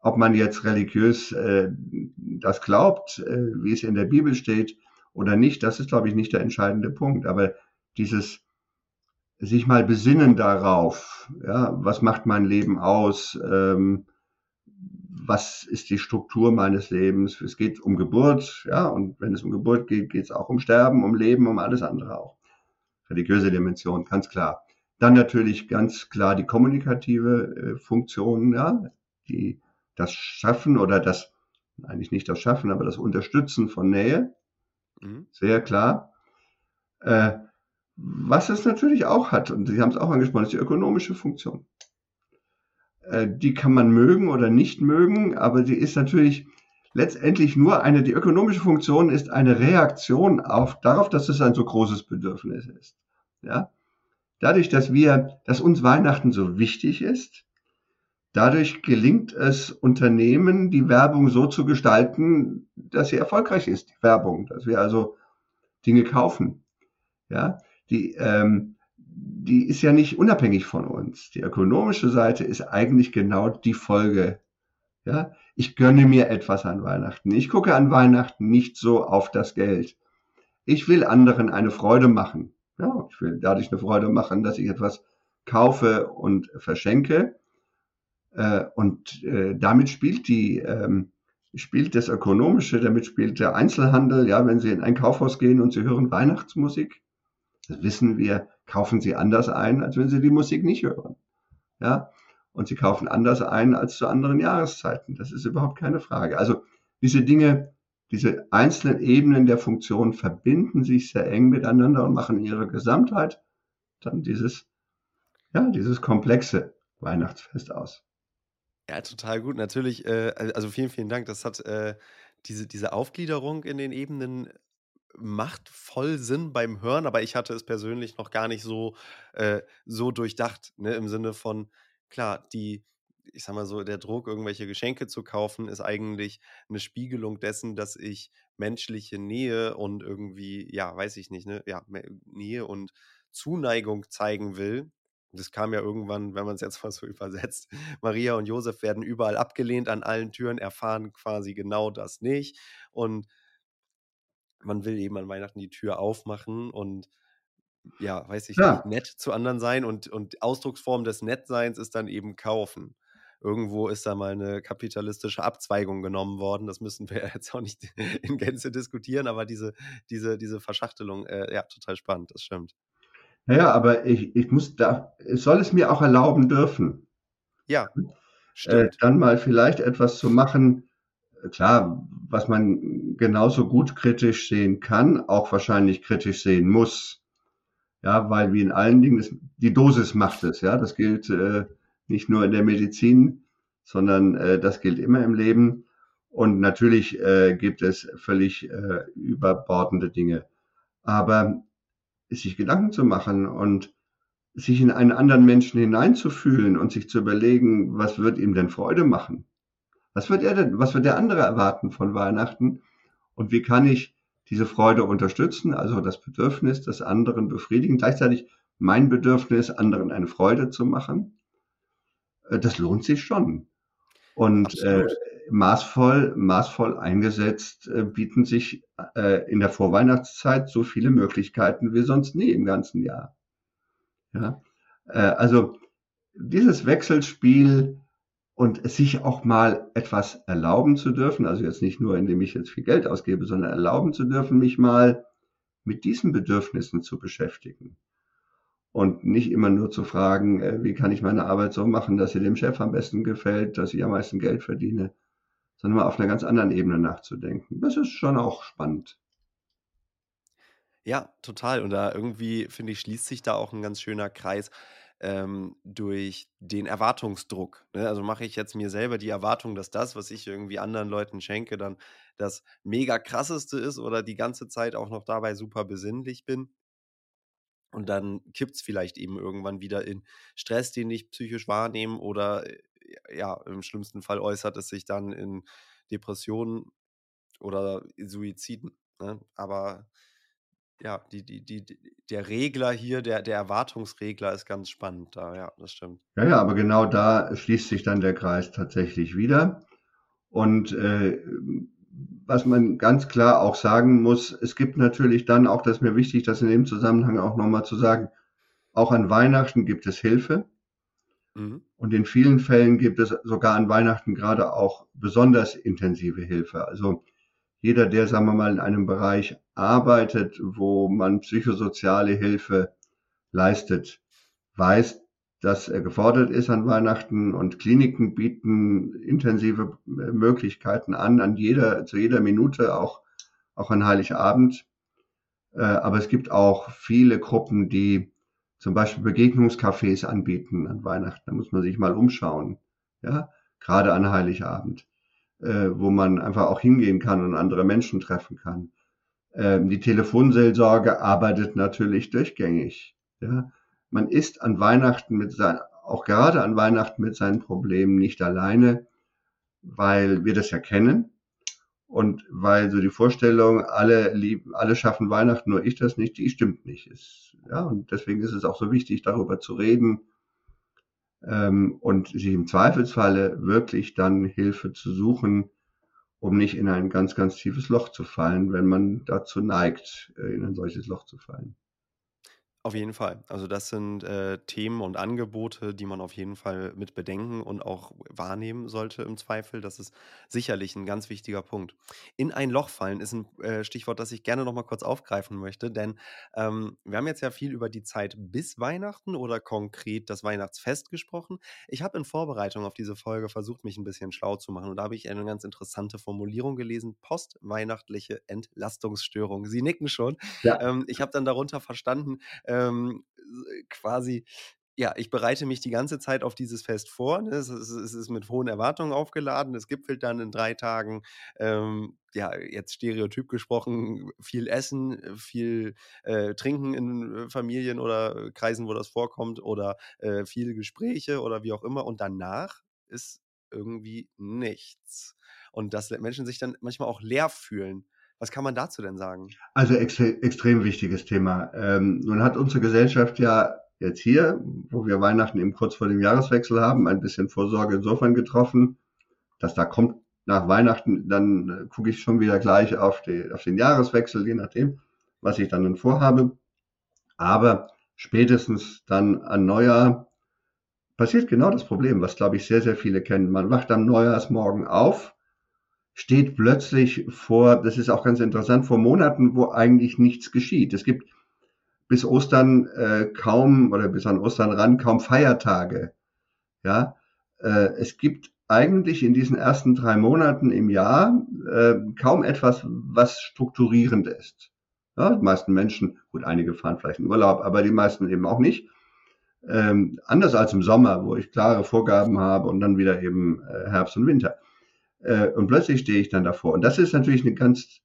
ob man jetzt religiös äh, das glaubt, äh, wie es in der Bibel steht oder nicht, das ist, glaube ich, nicht der entscheidende Punkt. Aber dieses sich mal besinnen darauf, ja, was macht mein Leben aus? Ähm, was ist die Struktur meines Lebens? Es geht um Geburt, ja, und wenn es um Geburt geht, geht es auch um Sterben, um Leben, um alles andere auch. Religiöse Dimension, ganz klar. Dann natürlich ganz klar die kommunikative äh, Funktion, ja, die das Schaffen oder das, eigentlich nicht das Schaffen, aber das Unterstützen von Nähe, mhm. sehr klar. Äh, was es natürlich auch hat, und Sie haben es auch angesprochen, ist die ökonomische Funktion. Äh, die kann man mögen oder nicht mögen, aber sie ist natürlich letztendlich nur eine, die ökonomische Funktion ist eine Reaktion auf, darauf, dass es ein so großes Bedürfnis ist. Ja? Dadurch, dass wir, dass uns Weihnachten so wichtig ist, dadurch gelingt es Unternehmen, die Werbung so zu gestalten, dass sie erfolgreich ist, die Werbung, dass wir also Dinge kaufen. Ja, die, ähm, die ist ja nicht unabhängig von uns. Die ökonomische Seite ist eigentlich genau die Folge. Ja, ich gönne mir etwas an Weihnachten. Ich gucke an Weihnachten nicht so auf das Geld. Ich will anderen eine Freude machen. Ja, ich will dadurch eine Freude machen, dass ich etwas kaufe und verschenke. Äh, und äh, damit spielt die, ähm, spielt das Ökonomische, damit spielt der Einzelhandel. Ja, wenn Sie in ein Kaufhaus gehen und Sie hören Weihnachtsmusik, das wissen wir, kaufen sie anders ein, als wenn sie die Musik nicht hören. Ja, und sie kaufen anders ein als zu anderen Jahreszeiten. Das ist überhaupt keine Frage. Also diese Dinge, diese einzelnen Ebenen der Funktion verbinden sich sehr eng miteinander und machen ihre Gesamtheit dann dieses, ja, dieses komplexe Weihnachtsfest aus. Ja, total gut. Natürlich, äh, also vielen, vielen Dank. Das hat äh, diese, diese Aufgliederung in den Ebenen macht voll Sinn beim Hören, aber ich hatte es persönlich noch gar nicht so, äh, so durchdacht, ne? Im Sinne von, klar, die, ich sag mal so, der Druck, irgendwelche Geschenke zu kaufen, ist eigentlich eine Spiegelung dessen, dass ich menschliche Nähe und irgendwie, ja, weiß ich nicht, ne, ja, Nähe und Zuneigung zeigen will. Das kam ja irgendwann, wenn man es jetzt mal so übersetzt. Maria und Josef werden überall abgelehnt an allen Türen, erfahren quasi genau das nicht. Und man will eben an Weihnachten die Tür aufmachen und ja, weiß ich ja. nicht, nett zu anderen sein und, und Ausdrucksform des Nettseins ist dann eben kaufen. Irgendwo ist da mal eine kapitalistische Abzweigung genommen worden. Das müssen wir jetzt auch nicht in Gänze diskutieren, aber diese, diese, diese Verschachtelung, äh, ja, total spannend, das stimmt. Naja, aber ich, ich muss da, soll es mir auch erlauben dürfen. Ja. Äh, dann mal vielleicht etwas zu machen, klar, was man genauso gut kritisch sehen kann, auch wahrscheinlich kritisch sehen muss. Ja, weil wie in allen Dingen, ist, die Dosis macht es. Ja, das gilt äh, nicht nur in der Medizin, sondern äh, das gilt immer im Leben. Und natürlich äh, gibt es völlig äh, überbordende Dinge. Aber sich Gedanken zu machen und sich in einen anderen Menschen hineinzufühlen und sich zu überlegen, was wird ihm denn Freude machen? Was wird er denn, was wird der andere erwarten von Weihnachten? Und wie kann ich diese Freude unterstützen, also das Bedürfnis des anderen befriedigen, gleichzeitig mein Bedürfnis, anderen eine Freude zu machen? äh, das lohnt sich schon. Und äh, maßvoll, maßvoll eingesetzt äh, bieten sich äh, in der Vorweihnachtszeit so viele Möglichkeiten wie sonst nie im ganzen Jahr. Ja? Äh, also dieses Wechselspiel und sich auch mal etwas erlauben zu dürfen, also jetzt nicht nur, indem ich jetzt viel Geld ausgebe, sondern erlauben zu dürfen, mich mal mit diesen Bedürfnissen zu beschäftigen. Und nicht immer nur zu fragen, äh, wie kann ich meine Arbeit so machen, dass sie dem Chef am besten gefällt, dass ich am meisten Geld verdiene, sondern mal auf einer ganz anderen Ebene nachzudenken. Das ist schon auch spannend. Ja, total. Und da irgendwie, finde ich, schließt sich da auch ein ganz schöner Kreis ähm, durch den Erwartungsdruck. Ne? Also mache ich jetzt mir selber die Erwartung, dass das, was ich irgendwie anderen Leuten schenke, dann das mega krasseste ist oder die ganze Zeit auch noch dabei super besinnlich bin. Und dann kippt es vielleicht eben irgendwann wieder in Stress, den ich psychisch wahrnehme oder äh, ja, im schlimmsten Fall äußert es sich dann in Depressionen oder Suiziden. Ne? Aber ja, die, die, die, der Regler hier, der, der Erwartungsregler ist ganz spannend da, ja, das stimmt. Ja, ja, aber genau da schließt sich dann der Kreis tatsächlich wieder. Und äh, was man ganz klar auch sagen muss, es gibt natürlich dann auch, das ist mir wichtig, das in dem Zusammenhang auch nochmal zu sagen, auch an Weihnachten gibt es Hilfe. Mhm. Und in vielen Fällen gibt es sogar an Weihnachten gerade auch besonders intensive Hilfe. Also jeder, der, sagen wir mal, in einem Bereich arbeitet, wo man psychosoziale Hilfe leistet, weiß, dass er gefordert ist an Weihnachten und Kliniken bieten intensive Möglichkeiten an, an jeder, zu jeder Minute, auch, auch an Heiligabend. Äh, aber es gibt auch viele Gruppen, die zum Beispiel Begegnungscafés anbieten an Weihnachten. Da muss man sich mal umschauen. Ja, gerade an Heiligabend äh, wo man einfach auch hingehen kann und andere Menschen treffen kann. Ähm, die Telefonseelsorge arbeitet natürlich durchgängig. Ja? Man ist an Weihnachten mit sein, auch gerade an Weihnachten mit seinen Problemen nicht alleine, weil wir das ja kennen und weil so die Vorstellung, alle lieben, alle schaffen Weihnachten, nur ich das nicht, die stimmt nicht. Ist, ja, und deswegen ist es auch so wichtig, darüber zu reden, ähm, und sich im Zweifelsfalle wirklich dann Hilfe zu suchen, um nicht in ein ganz, ganz tiefes Loch zu fallen, wenn man dazu neigt, äh, in ein solches Loch zu fallen. Auf jeden Fall. Also das sind äh, Themen und Angebote, die man auf jeden Fall mit bedenken und auch wahrnehmen sollte im Zweifel. Das ist sicherlich ein ganz wichtiger Punkt. In ein Loch fallen ist ein äh, Stichwort, das ich gerne noch mal kurz aufgreifen möchte, denn ähm, wir haben jetzt ja viel über die Zeit bis Weihnachten oder konkret das Weihnachtsfest gesprochen. Ich habe in Vorbereitung auf diese Folge versucht, mich ein bisschen schlau zu machen und da habe ich eine ganz interessante Formulierung gelesen: postweihnachtliche Entlastungsstörung. Sie nicken schon. Ja. Ähm, ich habe dann darunter verstanden, ähm, quasi ja, ich bereite mich die ganze Zeit auf dieses Fest vor. Ne? Es, ist, mit hohen Erwartungen aufgeladen. Es gipfelt dann in drei Tagen, ähm, ja, jetzt stereotyp gesprochen, viel Essen, viel äh, Trinken in äh, Familien oder Kreisen, wo das vorkommt, oder äh, viele Gespräche oder wie auch immer. Und danach ist irgendwie nichts. Und dass Menschen sich dann manchmal auch leer fühlen. Was kann man dazu denn sagen? Also ex extrem wichtiges Thema. Ähm, nun hat unsere Gesellschaft ja jetzt hier, wo wir Weihnachten eben kurz vor dem Jahreswechsel haben, ein bisschen Vorsorge insofern getroffen, dass da kommt nach Weihnachten, dann äh, gucke ich schon wieder gleich auf, die, auf den Jahreswechsel, je nachdem, was ich dann, dann vorhabe. Aber spätestens dann an Neujahr passiert genau das Problem, was glaube ich sehr, sehr viele kennen. Man wacht am Neujahrsmorgen auf steht plötzlich vor, das ist auch ganz interessant, vor Monaten, wo eigentlich nichts geschieht. Es gibt bis Ostern äh, kaum oder bis an Ostern ran kaum Feiertage. Ja, äh, es gibt eigentlich in diesen ersten drei Monaten im Jahr äh, kaum etwas, was strukturierend ist. Ja, die meisten Menschen, gut, einige fahren vielleicht in Urlaub, aber die meisten eben auch nicht. Ähm, anders als im Sommer, wo ich klare Vorgaben habe und dann wieder eben äh, Herbst und Winter. Äh, und plötzlich stehe ich dann davor. Und das ist natürlich eine ganz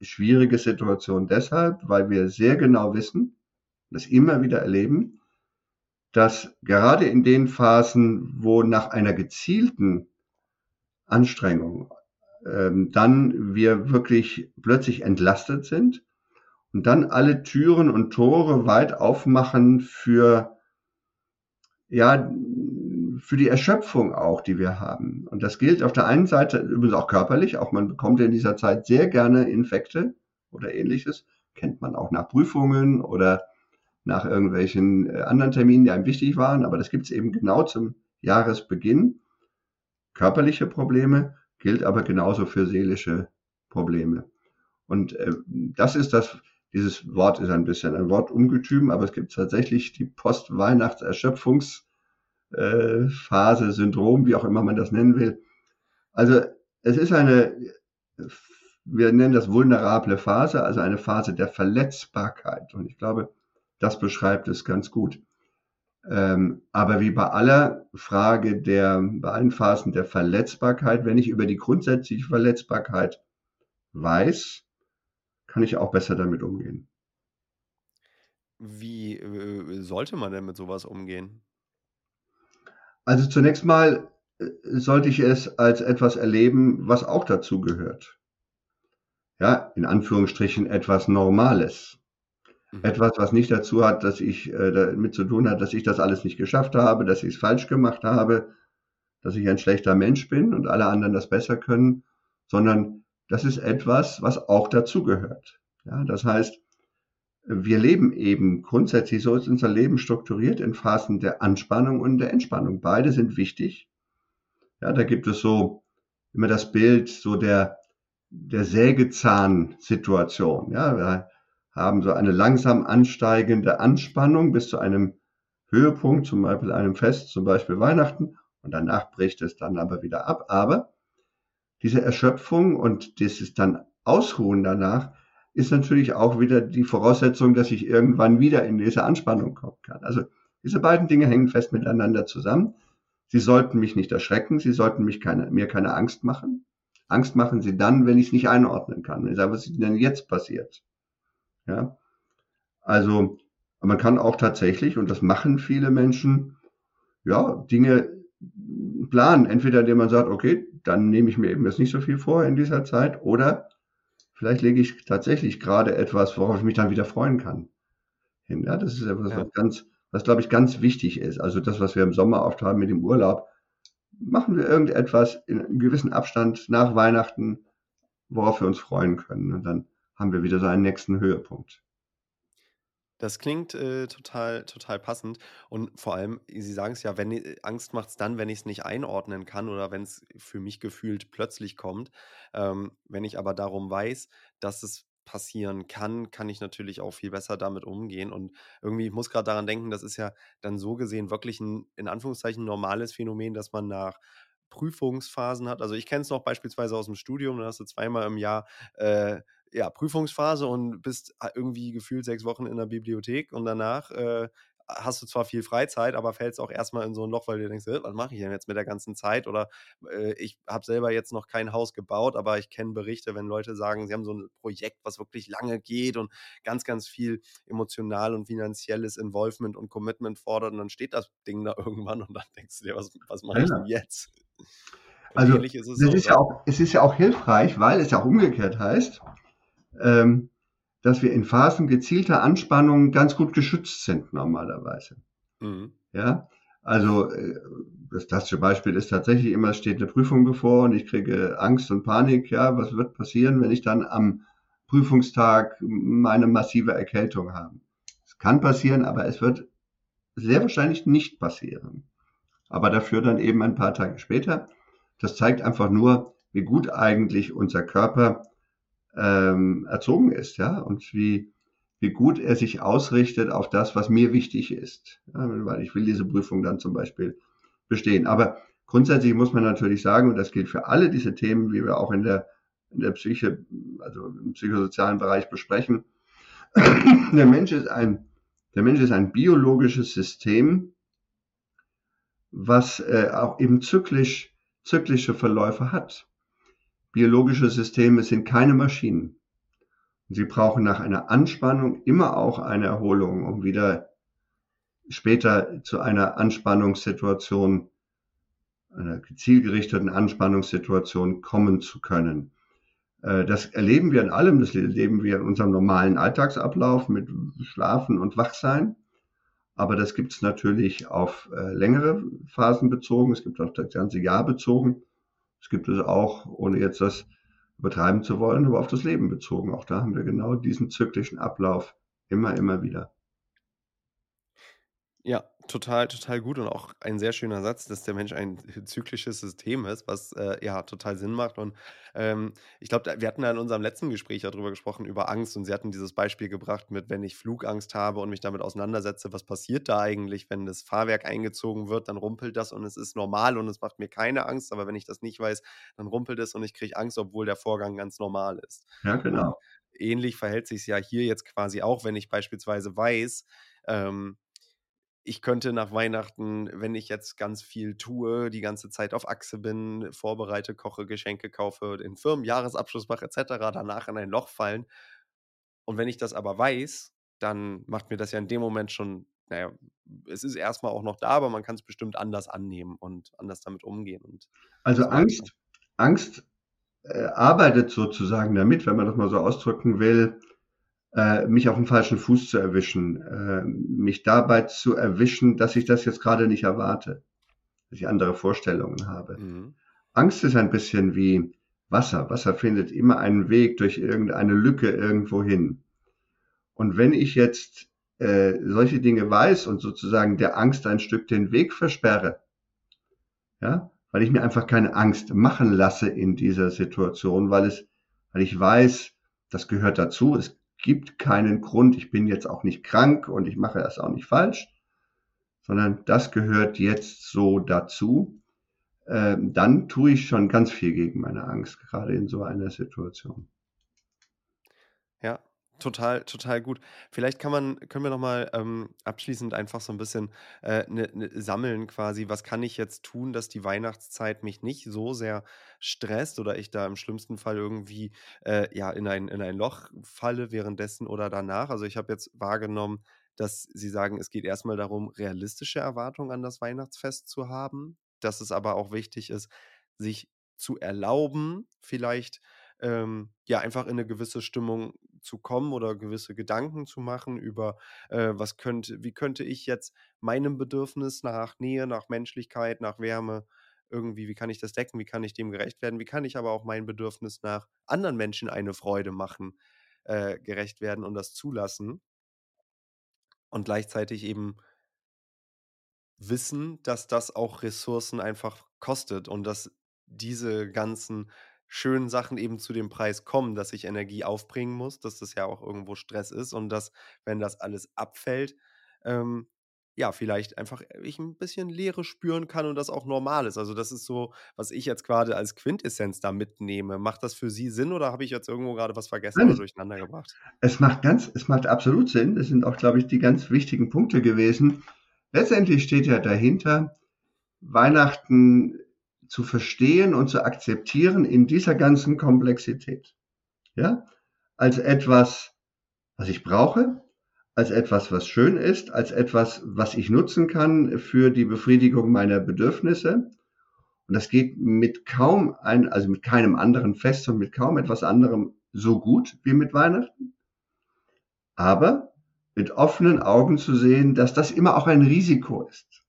schwierige Situation deshalb, weil wir sehr genau wissen, das immer wieder erleben, dass gerade in den Phasen, wo nach einer gezielten Anstrengung ähm, dann wir wirklich plötzlich entlastet sind und dann alle Türen und Tore weit aufmachen für ja für die Erschöpfung auch, die wir haben. Und das gilt auf der einen Seite übrigens auch körperlich, auch man bekommt in dieser Zeit sehr gerne Infekte oder ähnliches, kennt man auch nach Prüfungen oder nach irgendwelchen äh, anderen Terminen, die einem wichtig waren, aber das gibt es eben genau zum Jahresbeginn. Körperliche Probleme gilt aber genauso für seelische Probleme. Und äh, das ist das, dieses Wort ist ein bisschen ein Wortungetüm, aber es gibt tatsächlich die Post-Weihnachts-Erschöpfungs- Phase, Syndrom, wie auch immer man das nennen will. Also es ist eine, wir nennen das vulnerable Phase, also eine Phase der Verletzbarkeit. Und ich glaube, das beschreibt es ganz gut. Ähm, aber wie bei aller Frage der, bei allen Phasen der Verletzbarkeit, wenn ich über die grundsätzliche Verletzbarkeit weiß, kann ich auch besser damit umgehen. Wie äh, sollte man denn mit sowas umgehen? Also zunächst mal äh, sollte ich es als etwas erleben, was auch dazu gehört. Ja, in Anführungsstrichen etwas Normales. Mhm. Etwas, was nicht dazu hat, dass ich äh, damit zu tun hat, dass ich das alles nicht geschafft habe, dass ich es falsch gemacht habe, dass ich ein schlechter Mensch bin und alle anderen das besser können, sondern das ist etwas, was auch dazugehört. Ja, das heißt, wir leben eben grundsätzlich, so ist unser Leben strukturiert in Phasen der Anspannung und der Entspannung. Beide sind wichtig. Ja, da gibt es so immer das Bild so der, der Sägezahn-Situation. Ja, wir haben so eine langsam ansteigende Anspannung bis zu einem Höhepunkt, zum Beispiel einem Fest, zum Beispiel Weihnachten, und danach bricht es dann aber wieder ab. Aber diese Erschöpfung und dieses dann Ausruhen danach ist natürlich auch wieder die Voraussetzung, dass ich irgendwann wieder in diese Anspannung kommen kann. Also diese beiden Dinge hängen fest miteinander zusammen. Sie sollten mich nicht erschrecken, sie sollten mich keine, mir keine Angst machen. Angst machen sie dann, wenn ich es nicht einordnen kann. Wenn ich sage, was ist denn jetzt passiert? Ja. Also, man kann auch tatsächlich, und das machen viele Menschen, ja, Dinge planen. Entweder indem man sagt, okay, dann nehme ich mir eben jetzt nicht so viel vor in dieser Zeit, oder vielleicht lege ich tatsächlich gerade etwas, worauf ich mich dann wieder freuen kann. Hin. Ja, das ist etwas, ja. was ganz, was glaube ich ganz wichtig ist. Also das, was wir im Sommer oft haben mit dem Urlaub, machen wir irgendetwas in einem gewissen Abstand nach Weihnachten, worauf wir uns freuen können. Und dann haben wir wieder so einen nächsten Höhepunkt. Das klingt äh, total, total passend. Und vor allem, Sie sagen es ja, wenn äh, Angst macht es dann, wenn ich es nicht einordnen kann oder wenn es für mich gefühlt plötzlich kommt. Ähm, wenn ich aber darum weiß, dass es passieren kann, kann ich natürlich auch viel besser damit umgehen. Und irgendwie, ich muss gerade daran denken, das ist ja dann so gesehen wirklich ein, in Anführungszeichen, normales Phänomen, dass man nach Prüfungsphasen hat. Also ich kenne es noch beispielsweise aus dem Studium, da hast du zweimal im Jahr äh, ja, Prüfungsphase und bist äh, irgendwie gefühlt sechs Wochen in der Bibliothek und danach äh, hast du zwar viel Freizeit, aber fällst auch erstmal in so ein Loch, weil du denkst, was mache ich denn jetzt mit der ganzen Zeit? Oder äh, ich habe selber jetzt noch kein Haus gebaut, aber ich kenne Berichte, wenn Leute sagen, sie haben so ein Projekt, was wirklich lange geht und ganz, ganz viel emotional und finanzielles Involvement und Commitment fordert und dann steht das Ding da irgendwann und dann denkst du dir, was, was mache ich denn jetzt? Also, es, es, so, ist ja auch, es ist ja auch hilfreich, weil es ja auch umgekehrt heißt, ähm, dass wir in Phasen gezielter Anspannung ganz gut geschützt sind normalerweise. Mhm. Ja, also äh, das klassische Beispiel ist tatsächlich immer, es steht eine Prüfung bevor und ich kriege Angst und Panik. Ja, was wird passieren, wenn ich dann am Prüfungstag meine massive Erkältung habe? Es kann passieren, aber es wird sehr wahrscheinlich nicht passieren. Aber dafür dann eben ein paar Tage später. Das zeigt einfach nur, wie gut eigentlich unser Körper ähm, erzogen ist, ja, und wie, wie gut er sich ausrichtet auf das, was mir wichtig ist. Ja, weil ich will diese Prüfung dann zum Beispiel bestehen. Aber grundsätzlich muss man natürlich sagen, und das gilt für alle diese Themen, wie wir auch in der, in der Psyche, also im psychosozialen Bereich besprechen, der Mensch ist ein, der Mensch ist ein biologisches System, was äh, auch eben zyklisch, zyklische Verläufe hat. Biologische Systeme sind keine Maschinen. Sie brauchen nach einer Anspannung immer auch eine Erholung, um wieder später zu einer Anspannungssituation, einer zielgerichteten Anspannungssituation kommen zu können. Äh, das erleben wir in allem, das erleben wir in unserem normalen Alltagsablauf mit Schlafen und Wachsein. Aber das gibt es natürlich auf äh, längere Phasen bezogen. Es gibt auf das ganze Jahr bezogen. Es gibt es auch, ohne jetzt das übertreiben zu wollen, aber auf das Leben bezogen. Auch da haben wir genau diesen zyklischen Ablauf immer, immer wieder. Ja, total, total gut und auch ein sehr schöner Satz, dass der Mensch ein zyklisches System ist, was äh, ja total Sinn macht. Und ähm, ich glaube, wir hatten ja in unserem letzten Gespräch darüber gesprochen, über Angst. Und Sie hatten dieses Beispiel gebracht mit, wenn ich Flugangst habe und mich damit auseinandersetze, was passiert da eigentlich, wenn das Fahrwerk eingezogen wird, dann rumpelt das und es ist normal und es macht mir keine Angst. Aber wenn ich das nicht weiß, dann rumpelt es und ich kriege Angst, obwohl der Vorgang ganz normal ist. Ja, genau. Und ähnlich verhält sich es ja hier jetzt quasi auch, wenn ich beispielsweise weiß, ähm, ich könnte nach Weihnachten, wenn ich jetzt ganz viel tue, die ganze Zeit auf Achse bin, vorbereite, koche, Geschenke kaufe, den Firmenjahresabschluss mache etc., danach in ein Loch fallen. Und wenn ich das aber weiß, dann macht mir das ja in dem Moment schon, naja, es ist erstmal auch noch da, aber man kann es bestimmt anders annehmen und anders damit umgehen. Und also Angst, Angst äh, arbeitet sozusagen damit, wenn man das mal so ausdrücken will, äh, mich auf dem falschen Fuß zu erwischen, äh, mich dabei zu erwischen, dass ich das jetzt gerade nicht erwarte, dass ich andere Vorstellungen habe. Mhm. Angst ist ein bisschen wie Wasser. Wasser findet immer einen Weg durch irgendeine Lücke irgendwo hin. Und wenn ich jetzt äh, solche Dinge weiß und sozusagen der Angst ein Stück den Weg versperre, ja, weil ich mir einfach keine Angst machen lasse in dieser Situation, weil es, weil ich weiß, das gehört dazu, es gibt keinen Grund, ich bin jetzt auch nicht krank und ich mache das auch nicht falsch, sondern das gehört jetzt so dazu, ähm, dann tue ich schon ganz viel gegen meine Angst, gerade in so einer Situation. Total, total gut. Vielleicht kann man, können wir nochmal ähm, abschließend einfach so ein bisschen äh, ne, ne, sammeln, quasi, was kann ich jetzt tun, dass die Weihnachtszeit mich nicht so sehr stresst oder ich da im schlimmsten Fall irgendwie äh, ja, in ein, in ein Loch falle währenddessen oder danach. Also ich habe jetzt wahrgenommen, dass Sie sagen, es geht erstmal darum, realistische Erwartungen an das Weihnachtsfest zu haben, dass es aber auch wichtig ist, sich zu erlauben, vielleicht ähm, ja einfach in eine gewisse Stimmung zu kommen oder gewisse Gedanken zu machen über, äh, was könnte, wie könnte ich jetzt meinem Bedürfnis nach Nähe, nach Menschlichkeit, nach Wärme irgendwie, wie kann ich das decken, wie kann ich dem gerecht werden, wie kann ich aber auch mein Bedürfnis nach anderen Menschen eine Freude machen, äh, gerecht werden und das zulassen. Und gleichzeitig eben wissen, dass das auch Ressourcen einfach kostet und dass diese ganzen schönen Sachen eben zu dem Preis kommen, dass ich Energie aufbringen muss, dass das ja auch irgendwo Stress ist und dass, wenn das alles abfällt, ähm, ja, vielleicht einfach ich ein bisschen Leere spüren kann und das auch normal ist. Also das ist so, was ich jetzt gerade als Quintessenz da mitnehme. Macht das für Sie Sinn oder habe ich jetzt irgendwo gerade was vergessen Nein, oder durcheinander gebracht? Es macht ganz, es macht absolut Sinn. Das sind auch, glaube ich, die ganz wichtigen Punkte gewesen. Letztendlich steht ja dahinter, Weihnachten zu verstehen und zu akzeptieren in dieser ganzen Komplexität. Ja? Als etwas, was ich brauche, als etwas, was schön ist, als etwas, was ich nutzen kann für die Befriedigung meiner Bedürfnisse. Und das geht mit kaum ein, also mit keinem anderen Fest und mit kaum etwas anderem so gut wie mit Weihnachten. Aber mit offenen Augen zu sehen, dass das immer auch ein Risiko ist.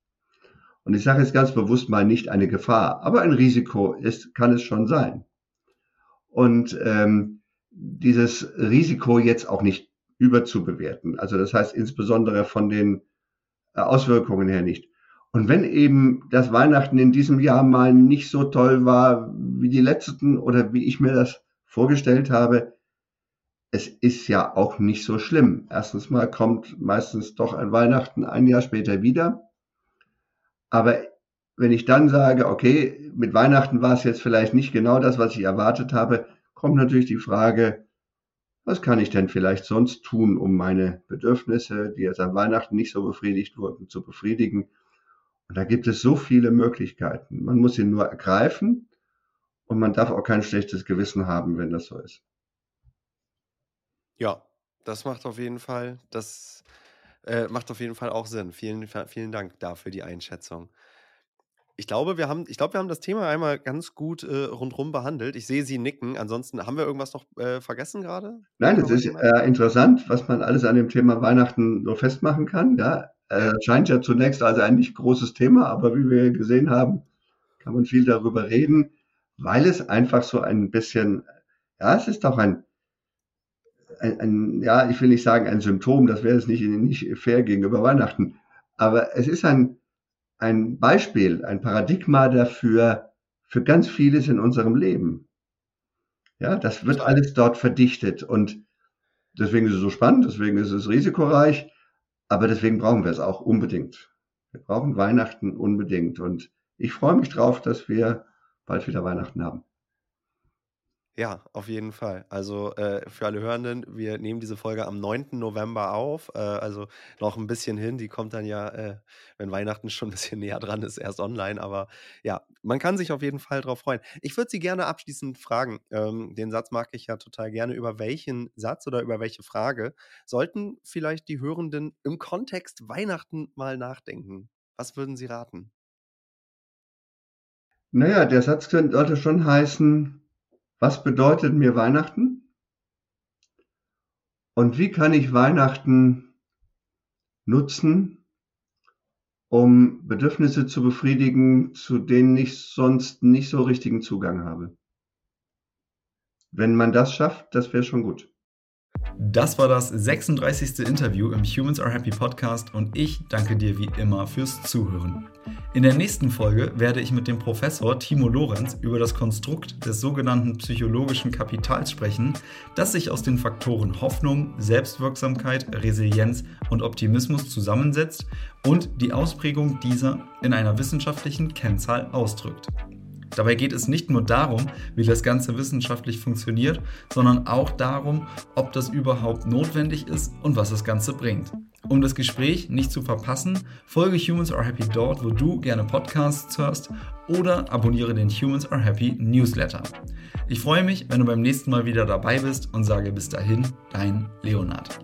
Und ich sage jetzt ganz bewusst mal nicht eine Gefahr, aber ein Risiko ist, kann es schon sein. Und ähm, dieses Risiko jetzt auch nicht überzubewerten. Also das heißt insbesondere von den äh, Auswirkungen her nicht. Und wenn eben das Weihnachten in diesem Jahr mal nicht so toll war wie die letzten oder wie ich mir das vorgestellt habe, es ist ja auch nicht so schlimm. Erstens mal kommt meistens doch ein Weihnachten ein Jahr später wieder. Aber wenn ich dann sage, okay, mit Weihnachten war es jetzt vielleicht nicht genau das, was ich erwartet habe, kommt natürlich die Frage, was kann ich denn vielleicht sonst tun, um meine Bedürfnisse, die jetzt an Weihnachten nicht so befriedigt wurden, zu befriedigen? Und da gibt es so viele Möglichkeiten. Man muss sie nur ergreifen und man darf auch kein schlechtes Gewissen haben, wenn das so ist. Ja, das macht auf jeden Fall, das äh, macht auf jeden Fall auch Sinn. Vielen, vielen Dank dafür die Einschätzung. Ich glaube, wir haben, ich glaube, wir haben das Thema einmal ganz gut äh, rundherum behandelt. Ich sehe Sie nicken. Ansonsten haben wir irgendwas noch äh, vergessen gerade? Nein, es ist äh, interessant, was man alles an dem Thema Weihnachten so festmachen kann. Ja, Äh, scheint ja zunächst also ein nicht großes Thema, aber wie wir gesehen haben, kann man viel darüber reden, weil es einfach so ein bisschen, ja, es ist doch ein, ein, ein ja, ich will nicht sagen ein Symptom, das wäre es nicht, nicht fair gegenüber Weihnachten, aber es ist ein, ein Beispiel, ein Paradigma dafür, für ganz vieles in unserem Leben. Ja, das wird alles dort verdichtet und deswegen ist es so spannend, deswegen ist es risikoreich, aber deswegen brauchen wir es auch unbedingt. Wir brauchen Weihnachten unbedingt und ich freue mich drauf, dass wir bald wieder Weihnachten haben. Ja, auf jeden Fall. Also äh, für alle Hörenden, wir nehmen diese Folge am 9. November auf, äh, also noch ein bisschen hin. Die kommt dann ja, äh, wenn Weihnachten schon ein bisschen näher dran ist, erst online. Aber ja, man kann sich auf jeden Fall drauf freuen. Ich würde Sie gerne abschließend fragen, ähm, den Satz mag ich ja total gerne, über welchen Satz oder über welche Frage sollten vielleicht die Hörenden im Kontext Weihnachten mal nachdenken? Was würden Sie raten? Naja, der Satz sollte schon heißen, was bedeutet mir Weihnachten? Und wie kann ich Weihnachten nutzen, um Bedürfnisse zu befriedigen, zu denen ich sonst nicht so richtigen Zugang habe? Wenn man das schafft, das wäre schon gut. Das war das 36. Interview im Humans Are Happy Podcast und ich danke dir wie immer fürs Zuhören. In der nächsten Folge werde ich mit dem Professor Timo Lorenz über das Konstrukt des sogenannten psychologischen Kapitals sprechen, das sich aus den Faktoren Hoffnung, Selbstwirksamkeit, Resilienz und Optimismus zusammensetzt und die Ausprägung dieser in einer wissenschaftlichen Kennzahl ausdrückt. Dabei geht es nicht nur darum, wie das Ganze wissenschaftlich funktioniert, sondern auch darum, ob das überhaupt notwendig ist und was das Ganze bringt. Um das Gespräch nicht zu verpassen, folge Humans Are Happy dort, wo du gerne Podcasts hörst oder abonniere den Humans Are Happy Newsletter. Ich freue mich, wenn du beim nächsten Mal wieder dabei bist und sage bis dahin, dein Leonard.